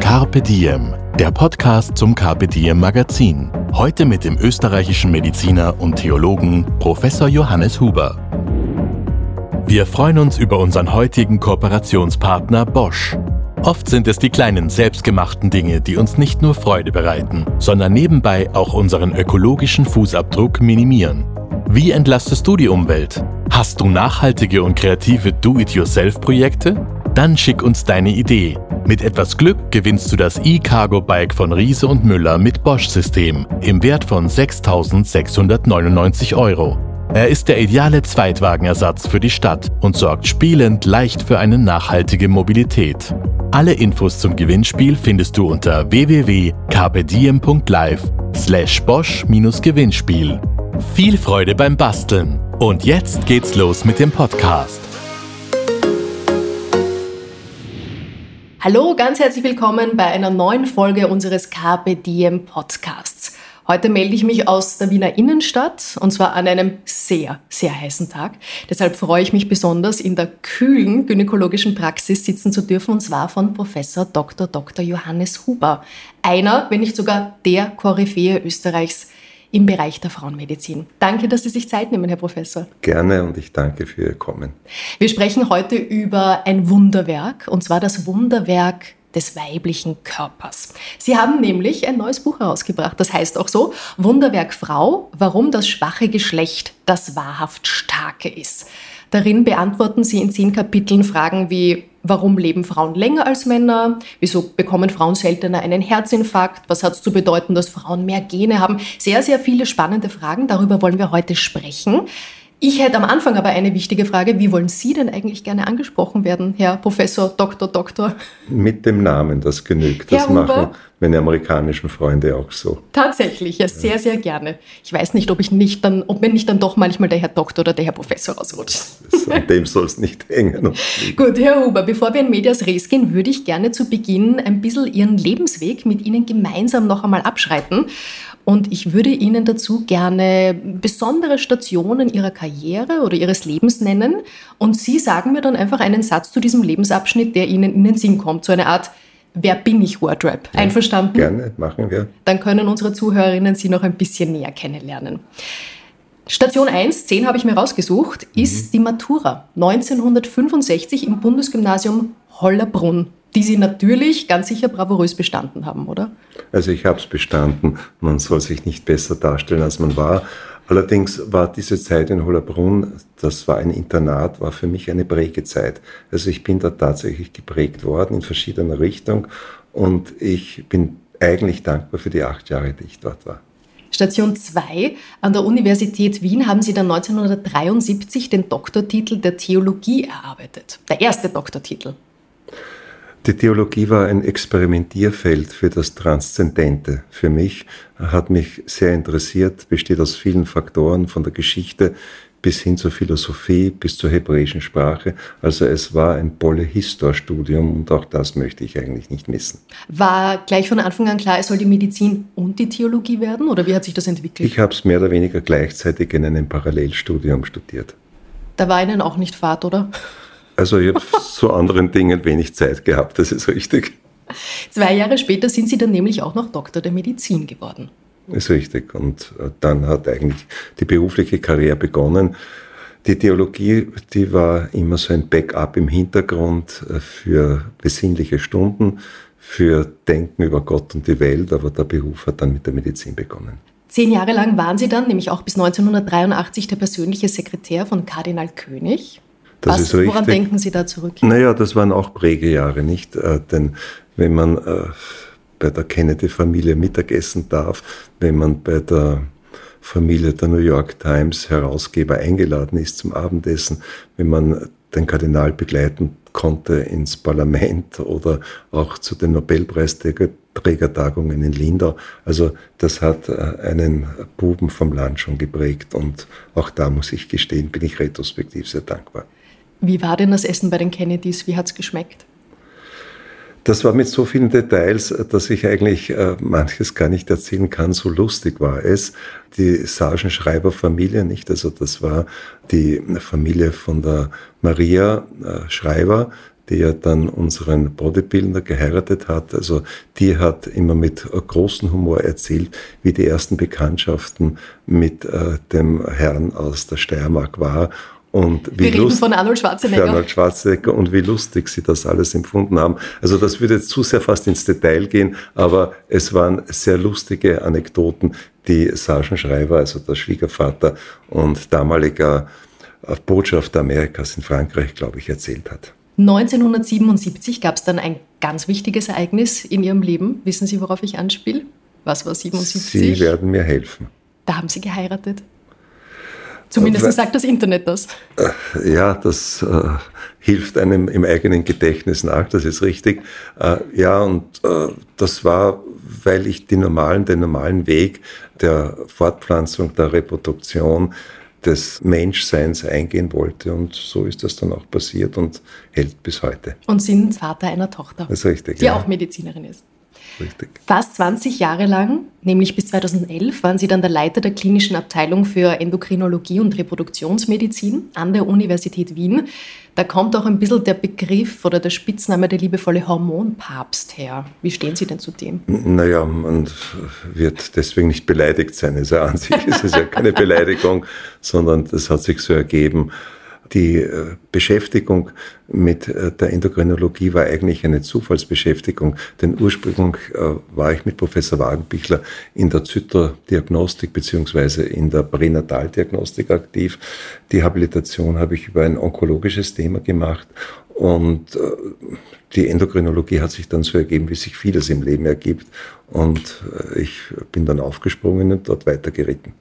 Carpe Diem, der Podcast zum Carpe Diem Magazin. Heute mit dem österreichischen Mediziner und Theologen Professor Johannes Huber. Wir freuen uns über unseren heutigen Kooperationspartner Bosch. Oft sind es die kleinen selbstgemachten Dinge, die uns nicht nur Freude bereiten, sondern nebenbei auch unseren ökologischen Fußabdruck minimieren. Wie entlastest du die Umwelt? Hast du nachhaltige und kreative Do-it-yourself-Projekte? Dann schick uns deine Idee. Mit etwas Glück gewinnst du das E-Cargo-Bike von Riese und Müller mit Bosch-System im Wert von 6.699 Euro. Er ist der ideale Zweitwagenersatz für die Stadt und sorgt spielend leicht für eine nachhaltige Mobilität. Alle Infos zum Gewinnspiel findest du unter www.kpdiem.live slash bosch-gewinnspiel. Viel Freude beim Basteln. Und jetzt geht's los mit dem Podcast. Hallo, ganz herzlich willkommen bei einer neuen Folge unseres Carpe Diem Podcasts. Heute melde ich mich aus der Wiener Innenstadt und zwar an einem sehr, sehr heißen Tag. Deshalb freue ich mich besonders, in der kühlen gynäkologischen Praxis sitzen zu dürfen und zwar von Professor Dr. Dr. Johannes Huber. Einer, wenn nicht sogar der Koryphäe Österreichs im Bereich der Frauenmedizin. Danke, dass Sie sich Zeit nehmen, Herr Professor. Gerne und ich danke für Ihr Kommen. Wir sprechen heute über ein Wunderwerk, und zwar das Wunderwerk des weiblichen Körpers. Sie haben nämlich ein neues Buch herausgebracht, das heißt auch so, Wunderwerk Frau, warum das schwache Geschlecht das wahrhaft starke ist. Darin beantworten Sie in zehn Kapiteln Fragen wie, warum leben Frauen länger als Männer? Wieso bekommen Frauen seltener einen Herzinfarkt? Was hat es zu bedeuten, dass Frauen mehr Gene haben? Sehr, sehr viele spannende Fragen. Darüber wollen wir heute sprechen. Ich hätte am Anfang aber eine wichtige Frage. Wie wollen Sie denn eigentlich gerne angesprochen werden, Herr Professor, Doktor, Doktor? Mit dem Namen, das genügt. Das Herr Huber? machen meine amerikanischen Freunde auch so. Tatsächlich, ja, sehr, sehr gerne. Ich weiß nicht, ob ich nicht dann, ob mir nicht dann doch manchmal der Herr Doktor oder der Herr Professor rausrutscht. Das, an dem soll es nicht hängen. Gut, Herr Huber, bevor wir in Medias Res gehen, würde ich gerne zu Beginn ein bisschen Ihren Lebensweg mit Ihnen gemeinsam noch einmal abschreiten. Und ich würde Ihnen dazu gerne besondere Stationen Ihrer Karriere oder Ihres Lebens nennen. Und Sie sagen mir dann einfach einen Satz zu diesem Lebensabschnitt, der Ihnen in den Sinn kommt. So eine Art Wer bin ich Wordrap. Einverstanden? Gerne, machen wir. Dann können unsere Zuhörerinnen Sie noch ein bisschen näher kennenlernen. Station 1, 10 habe ich mir rausgesucht, ist die Matura 1965 im Bundesgymnasium Hollerbrunn, die Sie natürlich ganz sicher bravourös bestanden haben, oder? Also ich habe es bestanden. Man soll sich nicht besser darstellen, als man war. Allerdings war diese Zeit in Hollerbrunn, das war ein Internat, war für mich eine Prägezeit. Also ich bin da tatsächlich geprägt worden in verschiedener Richtung und ich bin eigentlich dankbar für die acht Jahre, die ich dort war. Station 2 an der Universität Wien haben Sie dann 1973 den Doktortitel der Theologie erarbeitet. Der erste Doktortitel. Die Theologie war ein Experimentierfeld für das Transzendente. Für mich hat mich sehr interessiert, besteht aus vielen Faktoren, von der Geschichte bis hin zur Philosophie, bis zur hebräischen Sprache. Also es war ein Polyhistor-Studium und auch das möchte ich eigentlich nicht missen. War gleich von Anfang an klar, es soll die Medizin und die Theologie werden oder wie hat sich das entwickelt? Ich habe es mehr oder weniger gleichzeitig in einem Parallelstudium studiert. da war Ihnen auch nicht Fahrt, oder? Also ich habe zu anderen Dingen wenig Zeit gehabt, das ist richtig. Zwei Jahre später sind Sie dann nämlich auch noch Doktor der Medizin geworden. Ist richtig. Und äh, dann hat eigentlich die berufliche Karriere begonnen. Die Theologie, die war immer so ein Backup im Hintergrund äh, für besinnliche Stunden, für Denken über Gott und die Welt, aber der Beruf hat dann mit der Medizin begonnen. Zehn Jahre lang waren Sie dann, nämlich auch bis 1983, der persönliche Sekretär von Kardinal König. Das Was, ist richtig. Woran denken Sie da zurück? Naja, das waren auch Prägejahre, nicht? Äh, denn wenn man äh, bei der Kennedy-Familie Mittagessen darf, wenn man bei der Familie der New York Times Herausgeber eingeladen ist zum Abendessen, wenn man den Kardinal begleiten konnte ins Parlament oder auch zu den Nobelpreisträgertagungen in Lindau. Also das hat äh, einen Buben vom Land schon geprägt und auch da muss ich gestehen, bin ich retrospektiv sehr dankbar. Wie war denn das Essen bei den Kennedys? Wie hat es geschmeckt? Das war mit so vielen Details, dass ich eigentlich äh, manches gar nicht erzählen kann. So lustig war es. Die Sargenschreiber-Familie, nicht? Also das war die Familie von der Maria äh, Schreiber, die ja dann unseren Bodybuilder geheiratet hat. Also die hat immer mit großem Humor erzählt, wie die ersten Bekanntschaften mit äh, dem Herrn aus der Steiermark war und wie Wir reden von Arnold Schwarzenegger. Arnold Schwarzenegger und wie lustig sie das alles empfunden haben. Also das würde jetzt zu sehr fast ins Detail gehen, aber es waren sehr lustige Anekdoten, die Sargent Schreiber, also der Schwiegervater und damaliger Botschafter Amerikas in Frankreich, glaube ich, erzählt hat. 1977 gab es dann ein ganz wichtiges Ereignis in Ihrem Leben. Wissen Sie, worauf ich anspiele? Was war 77? Sie werden mir helfen. Da haben Sie geheiratet. Zumindest sagt das Internet das. Äh, ja, das äh, hilft einem im eigenen Gedächtnis nach, das ist richtig. Äh, ja, und äh, das war, weil ich die normalen, den normalen Weg der Fortpflanzung, der Reproduktion, des Menschseins eingehen wollte. Und so ist das dann auch passiert und hält bis heute. Und sind Vater einer Tochter. Das ist richtig. Die ja. auch Medizinerin ist. Richtig. Fast 20 Jahre lang, nämlich bis 2011, waren Sie dann der Leiter der klinischen Abteilung für Endokrinologie und Reproduktionsmedizin an der Universität Wien. Da kommt auch ein bisschen der Begriff oder der Spitzname der liebevolle Hormonpapst her. Wie stehen Sie denn zu dem? Naja, man wird deswegen nicht beleidigt sein. Also an sich ist es ja keine Beleidigung, sondern das hat sich so ergeben. Die äh, Beschäftigung mit äh, der Endokrinologie war eigentlich eine Zufallsbeschäftigung, denn ursprünglich äh, war ich mit Professor Wagenbichler in der Zytodiagnostik beziehungsweise in der Pränataldiagnostik aktiv. Die Habilitation habe ich über ein onkologisches Thema gemacht und die Endokrinologie hat sich dann so ergeben, wie sich vieles im Leben ergibt und ich bin dann aufgesprungen und dort weitergeritten.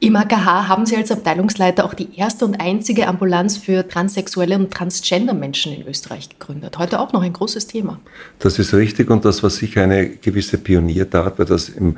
Im AKH haben Sie als Abteilungsleiter auch die erste und einzige Ambulanz für transsexuelle und transgender Menschen in Österreich gegründet. Heute auch noch ein großes Thema. Das ist richtig und das war sicher eine gewisse Pioniertat, weil das im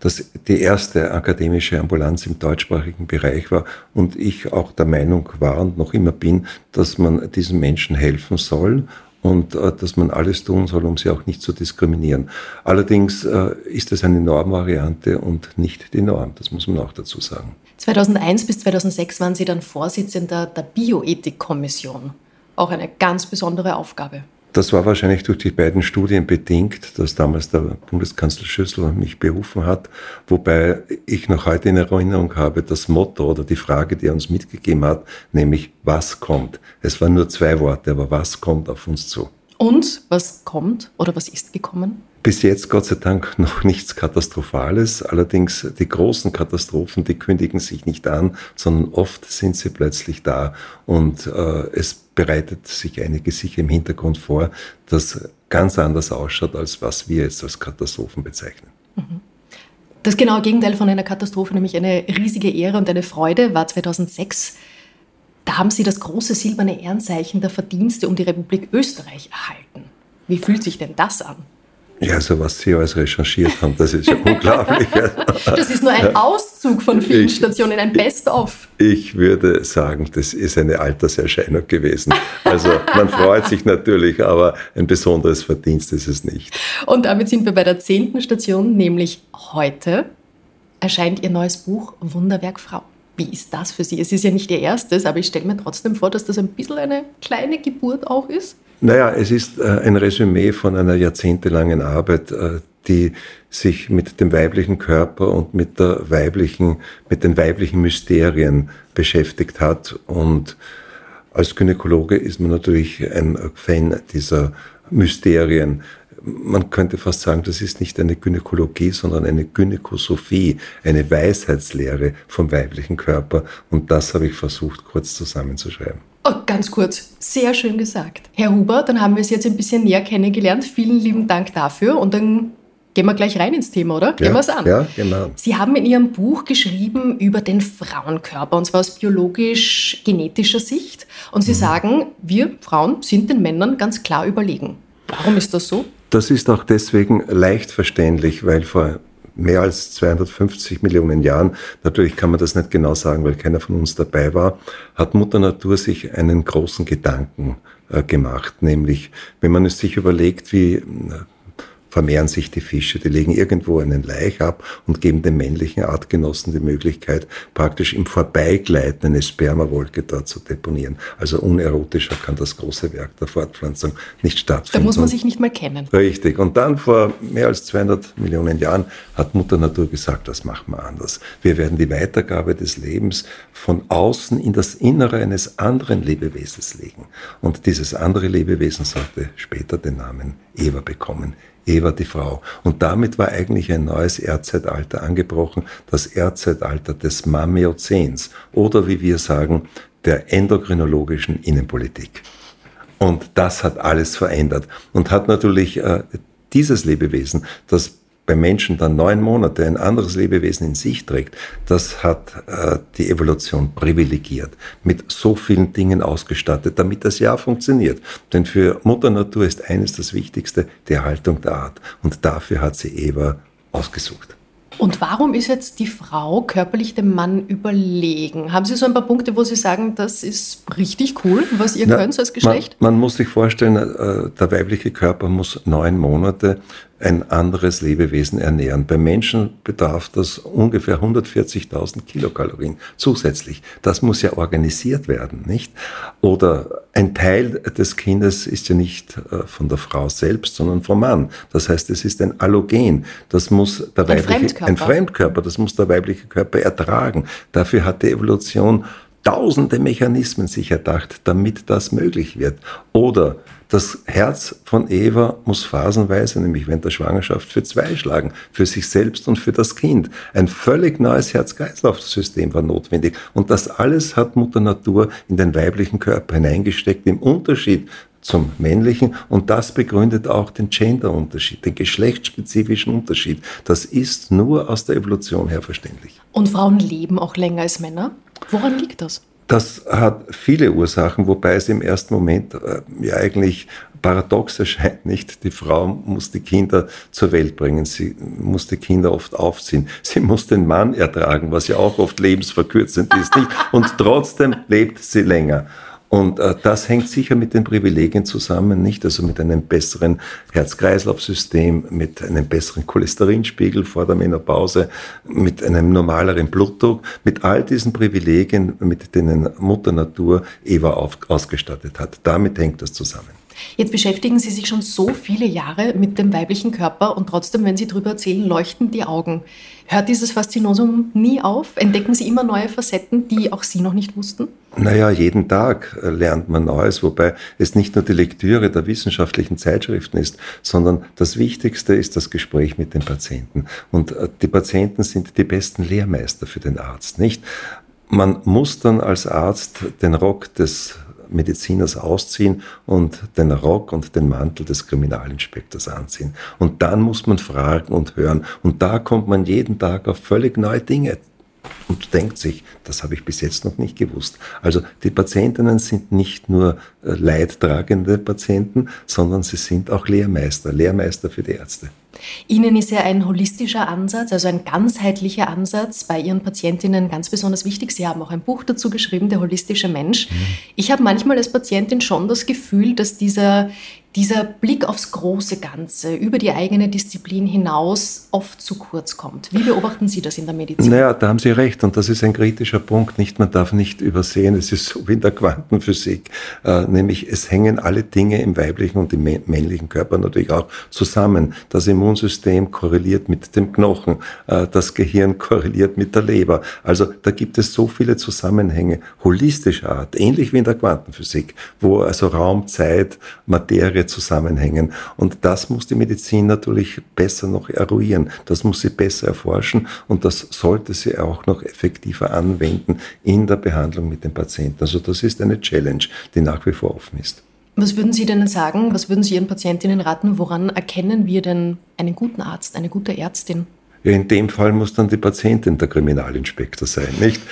das die erste akademische Ambulanz im deutschsprachigen Bereich war und ich auch der Meinung war und noch immer bin, dass man diesen Menschen helfen soll und äh, dass man alles tun soll, um sie auch nicht zu diskriminieren. Allerdings äh, ist es eine Normvariante und nicht die Norm, das muss man auch dazu sagen. 2001 bis 2006 waren Sie dann Vorsitzender der Bioethikkommission. Auch eine ganz besondere Aufgabe. Das war wahrscheinlich durch die beiden Studien bedingt, dass damals der Bundeskanzler Schüssel mich berufen hat, wobei ich noch heute in Erinnerung habe, das Motto oder die Frage, die er uns mitgegeben hat, nämlich was kommt. Es waren nur zwei Worte, aber was kommt auf uns zu? Und was kommt oder was ist gekommen? Bis jetzt Gott sei Dank noch nichts Katastrophales. Allerdings die großen Katastrophen, die kündigen sich nicht an, sondern oft sind sie plötzlich da. Und äh, es bereitet sich einiges sicher im Hintergrund vor, das ganz anders ausschaut, als was wir jetzt als Katastrophen bezeichnen. Mhm. Das genaue Gegenteil von einer Katastrophe, nämlich eine riesige Ehre und eine Freude, war 2006. Da haben Sie das große silberne Ehrenzeichen der Verdienste um die Republik Österreich erhalten. Wie fühlt sich denn das an? Ja, also was Sie alles recherchiert haben, das ist ja unglaublich. Das ist nur ein Auszug von vielen ich, Stationen, ein Best-of. Ich würde sagen, das ist eine Alterserscheinung gewesen. Also man freut sich natürlich, aber ein besonderes Verdienst ist es nicht. Und damit sind wir bei der zehnten Station, nämlich heute erscheint Ihr neues Buch Wunderwerk Frau. Wie ist das für Sie? Es ist ja nicht Ihr erstes, aber ich stelle mir trotzdem vor, dass das ein bisschen eine kleine Geburt auch ist. Naja, es ist äh, ein Resümee von einer jahrzehntelangen Arbeit, äh, die sich mit dem weiblichen Körper und mit der weiblichen, mit den weiblichen Mysterien beschäftigt hat. Und als Gynäkologe ist man natürlich ein Fan dieser Mysterien. Man könnte fast sagen, das ist nicht eine Gynäkologie, sondern eine Gynäkosophie, eine Weisheitslehre vom weiblichen Körper. Und das habe ich versucht, kurz zusammenzuschreiben. Oh, ganz kurz, sehr schön gesagt. Herr Huber, dann haben wir es jetzt ein bisschen näher kennengelernt. Vielen lieben Dank dafür und dann gehen wir gleich rein ins Thema, oder? Gehen ja, wir es an. Ja, genau. Sie haben in Ihrem Buch geschrieben über den Frauenkörper, und zwar aus biologisch-genetischer Sicht. Und Sie mhm. sagen, wir Frauen sind den Männern ganz klar überlegen. Warum ist das so? Das ist auch deswegen leicht verständlich, weil vor mehr als 250 Millionen Jahren, natürlich kann man das nicht genau sagen, weil keiner von uns dabei war, hat Mutter Natur sich einen großen Gedanken äh, gemacht, nämlich wenn man es sich überlegt, wie vermehren sich die Fische. Die legen irgendwo einen Laich ab und geben den männlichen Artgenossen die Möglichkeit, praktisch im Vorbeigleiten eine Spermawolke dort zu deponieren. Also unerotischer kann das große Werk der Fortpflanzung nicht stattfinden. Da muss man sich nicht mal kennen. Richtig. Und dann vor mehr als 200 Millionen Jahren hat Mutter Natur gesagt, das machen wir anders. Wir werden die Weitergabe des Lebens von außen in das Innere eines anderen Lebewesens legen. Und dieses andere Lebewesen sollte später den Namen Eva bekommen. Eva die Frau. Und damit war eigentlich ein neues Erdzeitalter angebrochen, das Erdzeitalter des Mammiozäns oder wie wir sagen, der endokrinologischen Innenpolitik. Und das hat alles verändert und hat natürlich äh, dieses Lebewesen, das bei Menschen dann neun Monate ein anderes Lebewesen in sich trägt, das hat äh, die Evolution privilegiert, mit so vielen Dingen ausgestattet, damit das ja funktioniert. Denn für Mutter Natur ist eines das Wichtigste, die Erhaltung der Art. Und dafür hat sie Eva ausgesucht. Und warum ist jetzt die Frau körperlich dem Mann überlegen? Haben Sie so ein paar Punkte, wo Sie sagen, das ist richtig cool, was ihr Na, könnt als Geschlecht? Man, man, muss sich vorstellen, äh, der weibliche Körper muss neun Monate ein anderes Lebewesen ernähren. Beim Menschen bedarf das ungefähr 140.000 Kilokalorien zusätzlich. Das muss ja organisiert werden, nicht? Oder ein Teil des Kindes ist ja nicht äh, von der Frau selbst, sondern vom Mann. Das heißt, es ist ein Allogen. Das muss der ein Fremdkörper. ein Fremdkörper, das muss der weibliche Körper ertragen. Dafür hat die Evolution tausende Mechanismen sich erdacht, damit das möglich wird. Oder das Herz von Eva muss phasenweise, nämlich während der Schwangerschaft, für zwei schlagen, für sich selbst und für das Kind. Ein völlig neues Herz-Kreislauf-System war notwendig. Und das alles hat Mutter Natur in den weiblichen Körper hineingesteckt, im Unterschied zum männlichen und das begründet auch den Gender-Unterschied, den geschlechtsspezifischen Unterschied. Das ist nur aus der Evolution her verständlich. Und Frauen leben auch länger als Männer? Woran liegt das? Das hat viele Ursachen, wobei es im ersten Moment äh, ja eigentlich paradox erscheint, nicht? Die Frau muss die Kinder zur Welt bringen, sie muss die Kinder oft aufziehen, sie muss den Mann ertragen, was ja auch oft lebensverkürzend ist, nicht? Und trotzdem lebt sie länger. Und äh, das hängt sicher mit den Privilegien zusammen, nicht? Also mit einem besseren Herz-Kreislauf-System, mit einem besseren Cholesterinspiegel vor der Menopause, mit einem normaleren Blutdruck, mit all diesen Privilegien, mit denen Mutter Natur Eva auf, ausgestattet hat. Damit hängt das zusammen. Jetzt beschäftigen Sie sich schon so viele Jahre mit dem weiblichen Körper und trotzdem, wenn Sie darüber erzählen, leuchten die Augen. Hört dieses Faszinosum nie auf? Entdecken Sie immer neue Facetten, die auch Sie noch nicht wussten? Naja, jeden Tag äh, lernt man Neues, wobei es nicht nur die Lektüre der wissenschaftlichen Zeitschriften ist, sondern das Wichtigste ist das Gespräch mit den Patienten. Und äh, die Patienten sind die besten Lehrmeister für den Arzt, nicht? Man muss dann als Arzt den Rock des Mediziners ausziehen und den Rock und den Mantel des Kriminalinspektors anziehen. Und dann muss man fragen und hören. Und da kommt man jeden Tag auf völlig neue Dinge und denkt sich, das habe ich bis jetzt noch nicht gewusst. Also die Patientinnen sind nicht nur äh, leidtragende Patienten, sondern sie sind auch Lehrmeister, Lehrmeister für die Ärzte. Ihnen ist ja ein holistischer Ansatz, also ein ganzheitlicher Ansatz bei Ihren Patientinnen ganz besonders wichtig. Sie haben auch ein Buch dazu geschrieben, Der holistische Mensch. Mhm. Ich habe manchmal als Patientin schon das Gefühl, dass dieser, dieser Blick aufs große Ganze, über die eigene Disziplin hinaus oft zu kurz kommt. Wie beobachten Sie das in der Medizin? Naja, da haben Sie recht und das ist ein kritischer Punkt. Nicht, man darf nicht übersehen, es ist so wie in der Quantenphysik, äh, nämlich es hängen alle Dinge im weiblichen und im männlichen Körper natürlich auch zusammen. Das Immunsystem korreliert mit dem Knochen, äh, das Gehirn korreliert mit der Leber. Also da gibt es so viele Zusammenhänge holistischer Art, ähnlich wie in der Quantenphysik, wo also Raum, Zeit, Materie zusammenhängen. Und das muss die Medizin natürlich besser noch eruieren. Das muss sie besser erforschen und das sollte sie auch noch effektiver anwenden in der Behandlung mit den Patienten. Also das ist eine Challenge, die nach wie vor offen ist. Was würden Sie denn sagen, was würden Sie Ihren Patientinnen raten, woran erkennen wir denn einen guten Arzt, eine gute Ärztin? Ja, in dem Fall muss dann die Patientin der Kriminalinspektor sein, nicht?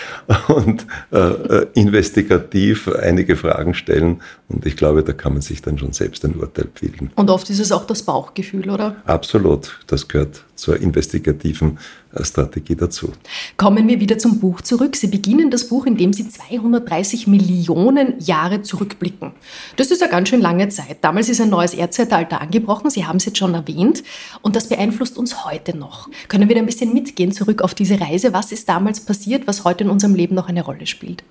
Und äh, äh, investigativ einige Fragen stellen. Und ich glaube, da kann man sich dann schon selbst ein Urteil bilden. Und oft ist es auch das Bauchgefühl, oder? Absolut. Das gehört zur investigativen äh, Strategie dazu. Kommen wir wieder zum Buch zurück. Sie beginnen das Buch, indem Sie 230 Millionen Jahre zurückblicken. Das ist eine ganz schön lange Zeit. Damals ist ein neues Erdzeitalter angebrochen. Sie haben es jetzt schon erwähnt. Und das beeinflusst uns heute noch. Können wir da ein bisschen mitgehen zurück auf diese Reise? Was ist damals passiert, was heute in unserem Leben noch eine Rolle spielt?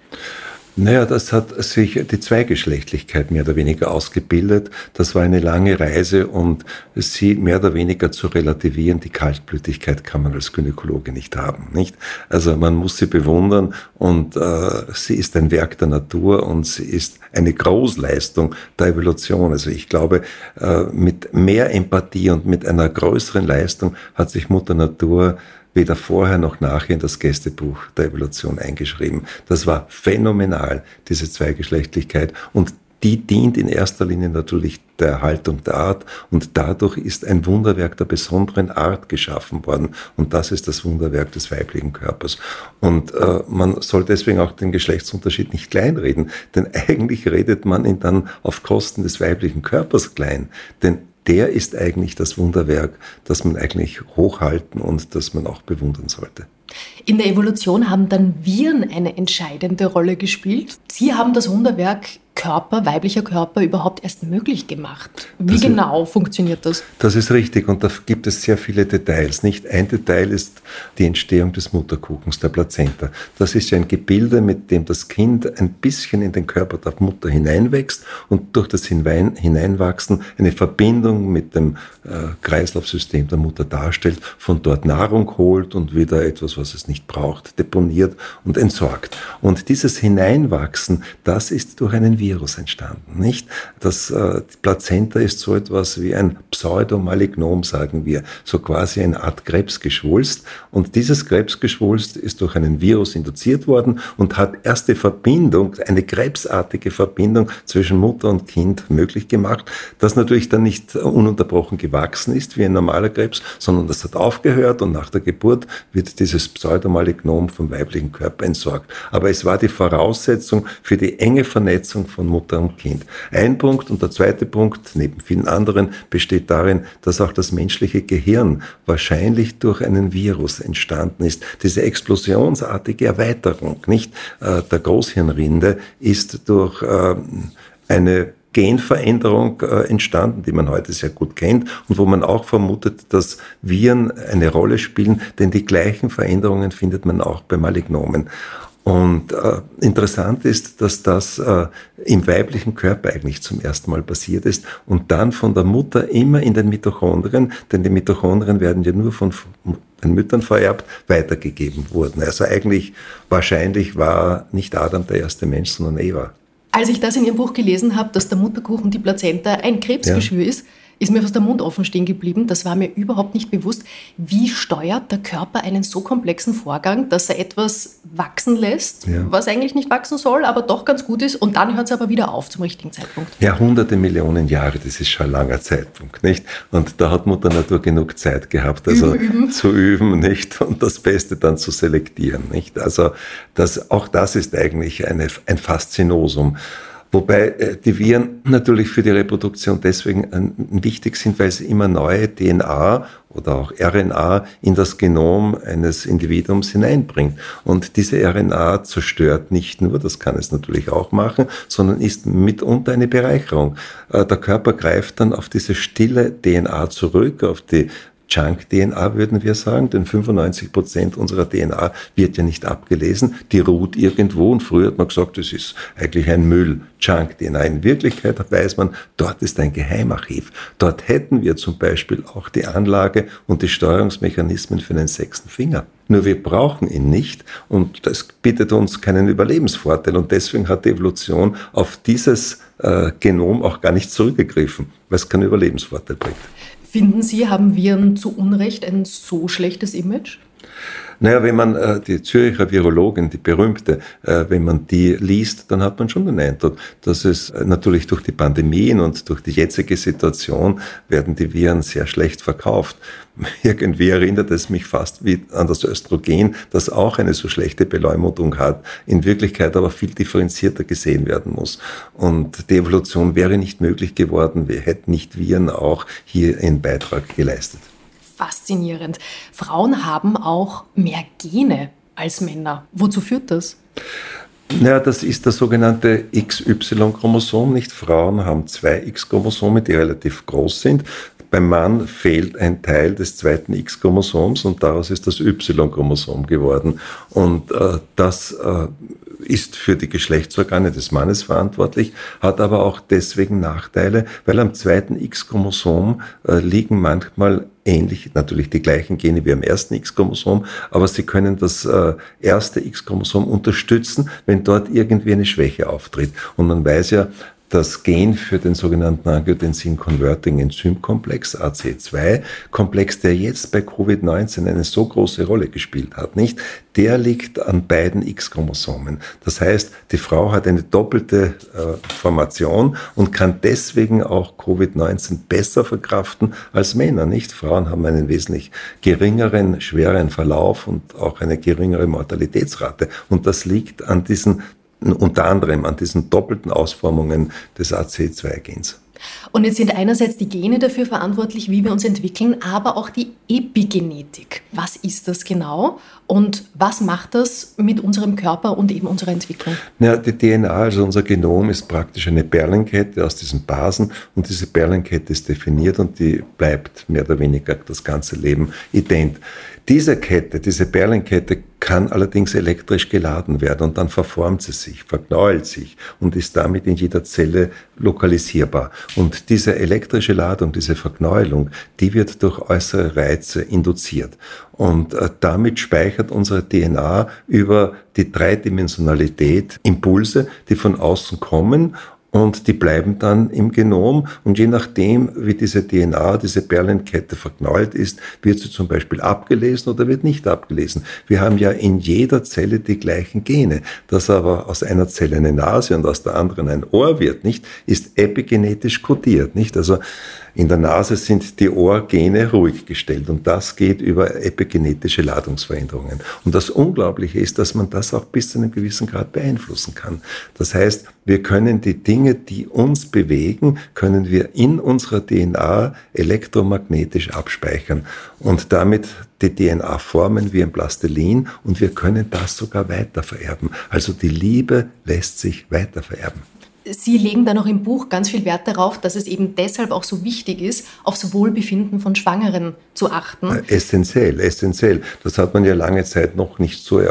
Naja, das hat sich die Zweigeschlechtlichkeit mehr oder weniger ausgebildet. Das war eine lange Reise und sie mehr oder weniger zu relativieren. Die Kaltblütigkeit kann man als Gynäkologe nicht haben, nicht? Also man muss sie bewundern und äh, sie ist ein Werk der Natur und sie ist eine Großleistung der Evolution. Also ich glaube, äh, mit mehr Empathie und mit einer größeren Leistung hat sich Mutter Natur weder vorher noch nachher in das Gästebuch der Evolution eingeschrieben. Das war phänomenal, diese Zweigeschlechtlichkeit. Und die dient in erster Linie natürlich der Erhaltung der Art und dadurch ist ein Wunderwerk der besonderen Art geschaffen worden und das ist das Wunderwerk des weiblichen Körpers. Und äh, man soll deswegen auch den Geschlechtsunterschied nicht kleinreden, denn eigentlich redet man ihn dann auf Kosten des weiblichen Körpers klein, denn der ist eigentlich das Wunderwerk, das man eigentlich hochhalten und das man auch bewundern sollte. In der Evolution haben dann Viren eine entscheidende Rolle gespielt. Sie haben das Wunderwerk Körper, weiblicher Körper überhaupt erst möglich gemacht. Wie das genau ist, funktioniert das? Das ist richtig und da gibt es sehr viele Details. Nicht ein Detail ist die Entstehung des Mutterkuchens, der Plazenta. Das ist ja ein Gebilde, mit dem das Kind ein bisschen in den Körper der Mutter hineinwächst und durch das Hineinwachsen eine Verbindung mit dem äh, Kreislaufsystem der Mutter darstellt, von dort Nahrung holt und wieder etwas, was es nicht braucht, deponiert und entsorgt. Und dieses Hineinwachsen, das ist durch einen Virus entstanden, nicht? Das äh, Plazenta ist so etwas wie ein Pseudomalignom, sagen wir, so quasi eine Art Krebsgeschwulst. Und dieses Krebsgeschwulst ist durch einen Virus induziert worden und hat erste Verbindung, eine krebsartige Verbindung zwischen Mutter und Kind möglich gemacht, das natürlich dann nicht ununterbrochen gewachsen ist wie ein normaler Krebs, sondern das hat aufgehört und nach der Geburt wird dieses Pseudomalignom vom weiblichen Körper entsorgt. Aber es war die Voraussetzung für die enge Vernetzung von Mutter und Kind. Ein Punkt und der zweite Punkt, neben vielen anderen, besteht darin, dass auch das menschliche Gehirn wahrscheinlich durch einen Virus entstanden ist. Diese explosionsartige Erweiterung, nicht äh, der Großhirnrinde, ist durch äh, eine Genveränderung äh, entstanden, die man heute sehr gut kennt und wo man auch vermutet, dass Viren eine Rolle spielen, denn die gleichen Veränderungen findet man auch bei Malignomen. Und äh, interessant ist, dass das äh, im weiblichen Körper eigentlich zum ersten Mal passiert ist und dann von der Mutter immer in den Mitochondrien, denn die Mitochondrien werden ja nur von den Müttern vererbt, weitergegeben wurden. Also eigentlich wahrscheinlich war nicht Adam der erste Mensch, sondern Eva. Als ich das in Ihrem Buch gelesen habe, dass der Mutterkuchen, die Plazenta, ein Krebsgeschwür ja. ist, ist mir fast der Mund offen stehen geblieben. Das war mir überhaupt nicht bewusst. Wie steuert der Körper einen so komplexen Vorgang, dass er etwas wachsen lässt, ja. was eigentlich nicht wachsen soll, aber doch ganz gut ist und dann hört es aber wieder auf zum richtigen Zeitpunkt? Ja, hunderte Millionen Jahre, das ist schon ein langer Zeitpunkt, nicht? Und da hat Mutter Natur genug Zeit gehabt, also üben, üben. zu üben, nicht? Und das Beste dann zu selektieren, nicht? Also das, auch das ist eigentlich eine, ein Faszinosum. Wobei äh, die Viren natürlich für die Reproduktion deswegen äh, wichtig sind, weil sie immer neue DNA oder auch RNA in das Genom eines Individuums hineinbringt. Und diese RNA zerstört nicht nur, das kann es natürlich auch machen, sondern ist mitunter eine Bereicherung. Äh, der Körper greift dann auf diese stille DNA zurück, auf die Junk-DNA würden wir sagen, denn 95 Prozent unserer DNA wird ja nicht abgelesen, die ruht irgendwo und früher hat man gesagt, das ist eigentlich ein Müll, Junk-DNA. In Wirklichkeit weiß man, dort ist ein Geheimarchiv. Dort hätten wir zum Beispiel auch die Anlage und die Steuerungsmechanismen für den sechsten Finger. Nur wir brauchen ihn nicht und das bietet uns keinen Überlebensvorteil und deswegen hat die Evolution auf dieses äh, Genom auch gar nicht zurückgegriffen, weil es keinen Überlebensvorteil bringt. Finden Sie, haben Viren zu Unrecht ein so schlechtes Image? Naja, wenn man äh, die Züricher Virologin, die berühmte, äh, wenn man die liest, dann hat man schon den Eindruck, dass es äh, natürlich durch die Pandemien und durch die jetzige Situation werden die Viren sehr schlecht verkauft. Irgendwie erinnert es mich fast wie an das Östrogen, das auch eine so schlechte Beleumutung hat, in Wirklichkeit aber viel differenzierter gesehen werden muss. Und die Evolution wäre nicht möglich geworden, wir hätten nicht Viren auch hier einen Beitrag geleistet faszinierend. Frauen haben auch mehr Gene als Männer. Wozu führt das? Naja, das ist das sogenannte XY-Chromosom. Nicht Frauen haben zwei X-Chromosome, die relativ groß sind. Beim Mann fehlt ein Teil des zweiten X-Chromosoms und daraus ist das Y-Chromosom geworden. Und äh, das äh, ist für die Geschlechtsorgane des Mannes verantwortlich, hat aber auch deswegen Nachteile, weil am zweiten X-Chromosom äh, liegen manchmal ähnlich, natürlich die gleichen Gene wie am ersten X-Chromosom, aber sie können das äh, erste X-Chromosom unterstützen, wenn dort irgendwie eine Schwäche auftritt. Und man weiß ja, das Gen für den sogenannten Angiotensin-Converting-Enzymkomplex, AC2-Komplex, der jetzt bei Covid-19 eine so große Rolle gespielt hat, nicht? Der liegt an beiden X-Chromosomen. Das heißt, die Frau hat eine doppelte äh, Formation und kann deswegen auch Covid-19 besser verkraften als Männer, nicht? Frauen haben einen wesentlich geringeren, schweren Verlauf und auch eine geringere Mortalitätsrate. Und das liegt an diesen unter anderem an diesen doppelten Ausformungen des AC2-Gens. Und jetzt sind einerseits die Gene dafür verantwortlich, wie wir uns entwickeln, aber auch die Epigenetik. Was ist das genau und was macht das mit unserem Körper und eben unserer Entwicklung? Ja, die DNA, also unser Genom, ist praktisch eine Perlenkette aus diesen Basen und diese Perlenkette ist definiert und die bleibt mehr oder weniger das ganze Leben ident. Diese Kette, diese Perlenkette kann allerdings elektrisch geladen werden und dann verformt sie sich, verknäult sich und ist damit in jeder Zelle lokalisierbar. Und diese elektrische Ladung, diese Verknäulung, die wird durch äußere Reize induziert. Und äh, damit speichert unsere DNA über die Dreidimensionalität Impulse, die von außen kommen und die bleiben dann im Genom und je nachdem, wie diese DNA, diese Perlenkette verknallt ist, wird sie zum Beispiel abgelesen oder wird nicht abgelesen. Wir haben ja in jeder Zelle die gleichen Gene. Dass aber aus einer Zelle eine Nase und aus der anderen ein Ohr wird, nicht, ist epigenetisch kodiert, nicht? Also in der Nase sind die Ohrgene ruhig gestellt und das geht über epigenetische Ladungsveränderungen. Und das Unglaubliche ist, dass man das auch bis zu einem gewissen Grad beeinflussen kann. Das heißt, wir können die Dinge, die uns bewegen, können wir in unserer DNA elektromagnetisch abspeichern und damit die DNA formen wie ein Plastilin und wir können das sogar weitervererben. Also die Liebe lässt sich weitervererben. Sie legen da noch im Buch ganz viel Wert darauf, dass es eben deshalb auch so wichtig ist, aufs Wohlbefinden von Schwangeren zu achten. Äh, essentiell, essentiell. Das hat man ja lange Zeit noch nicht so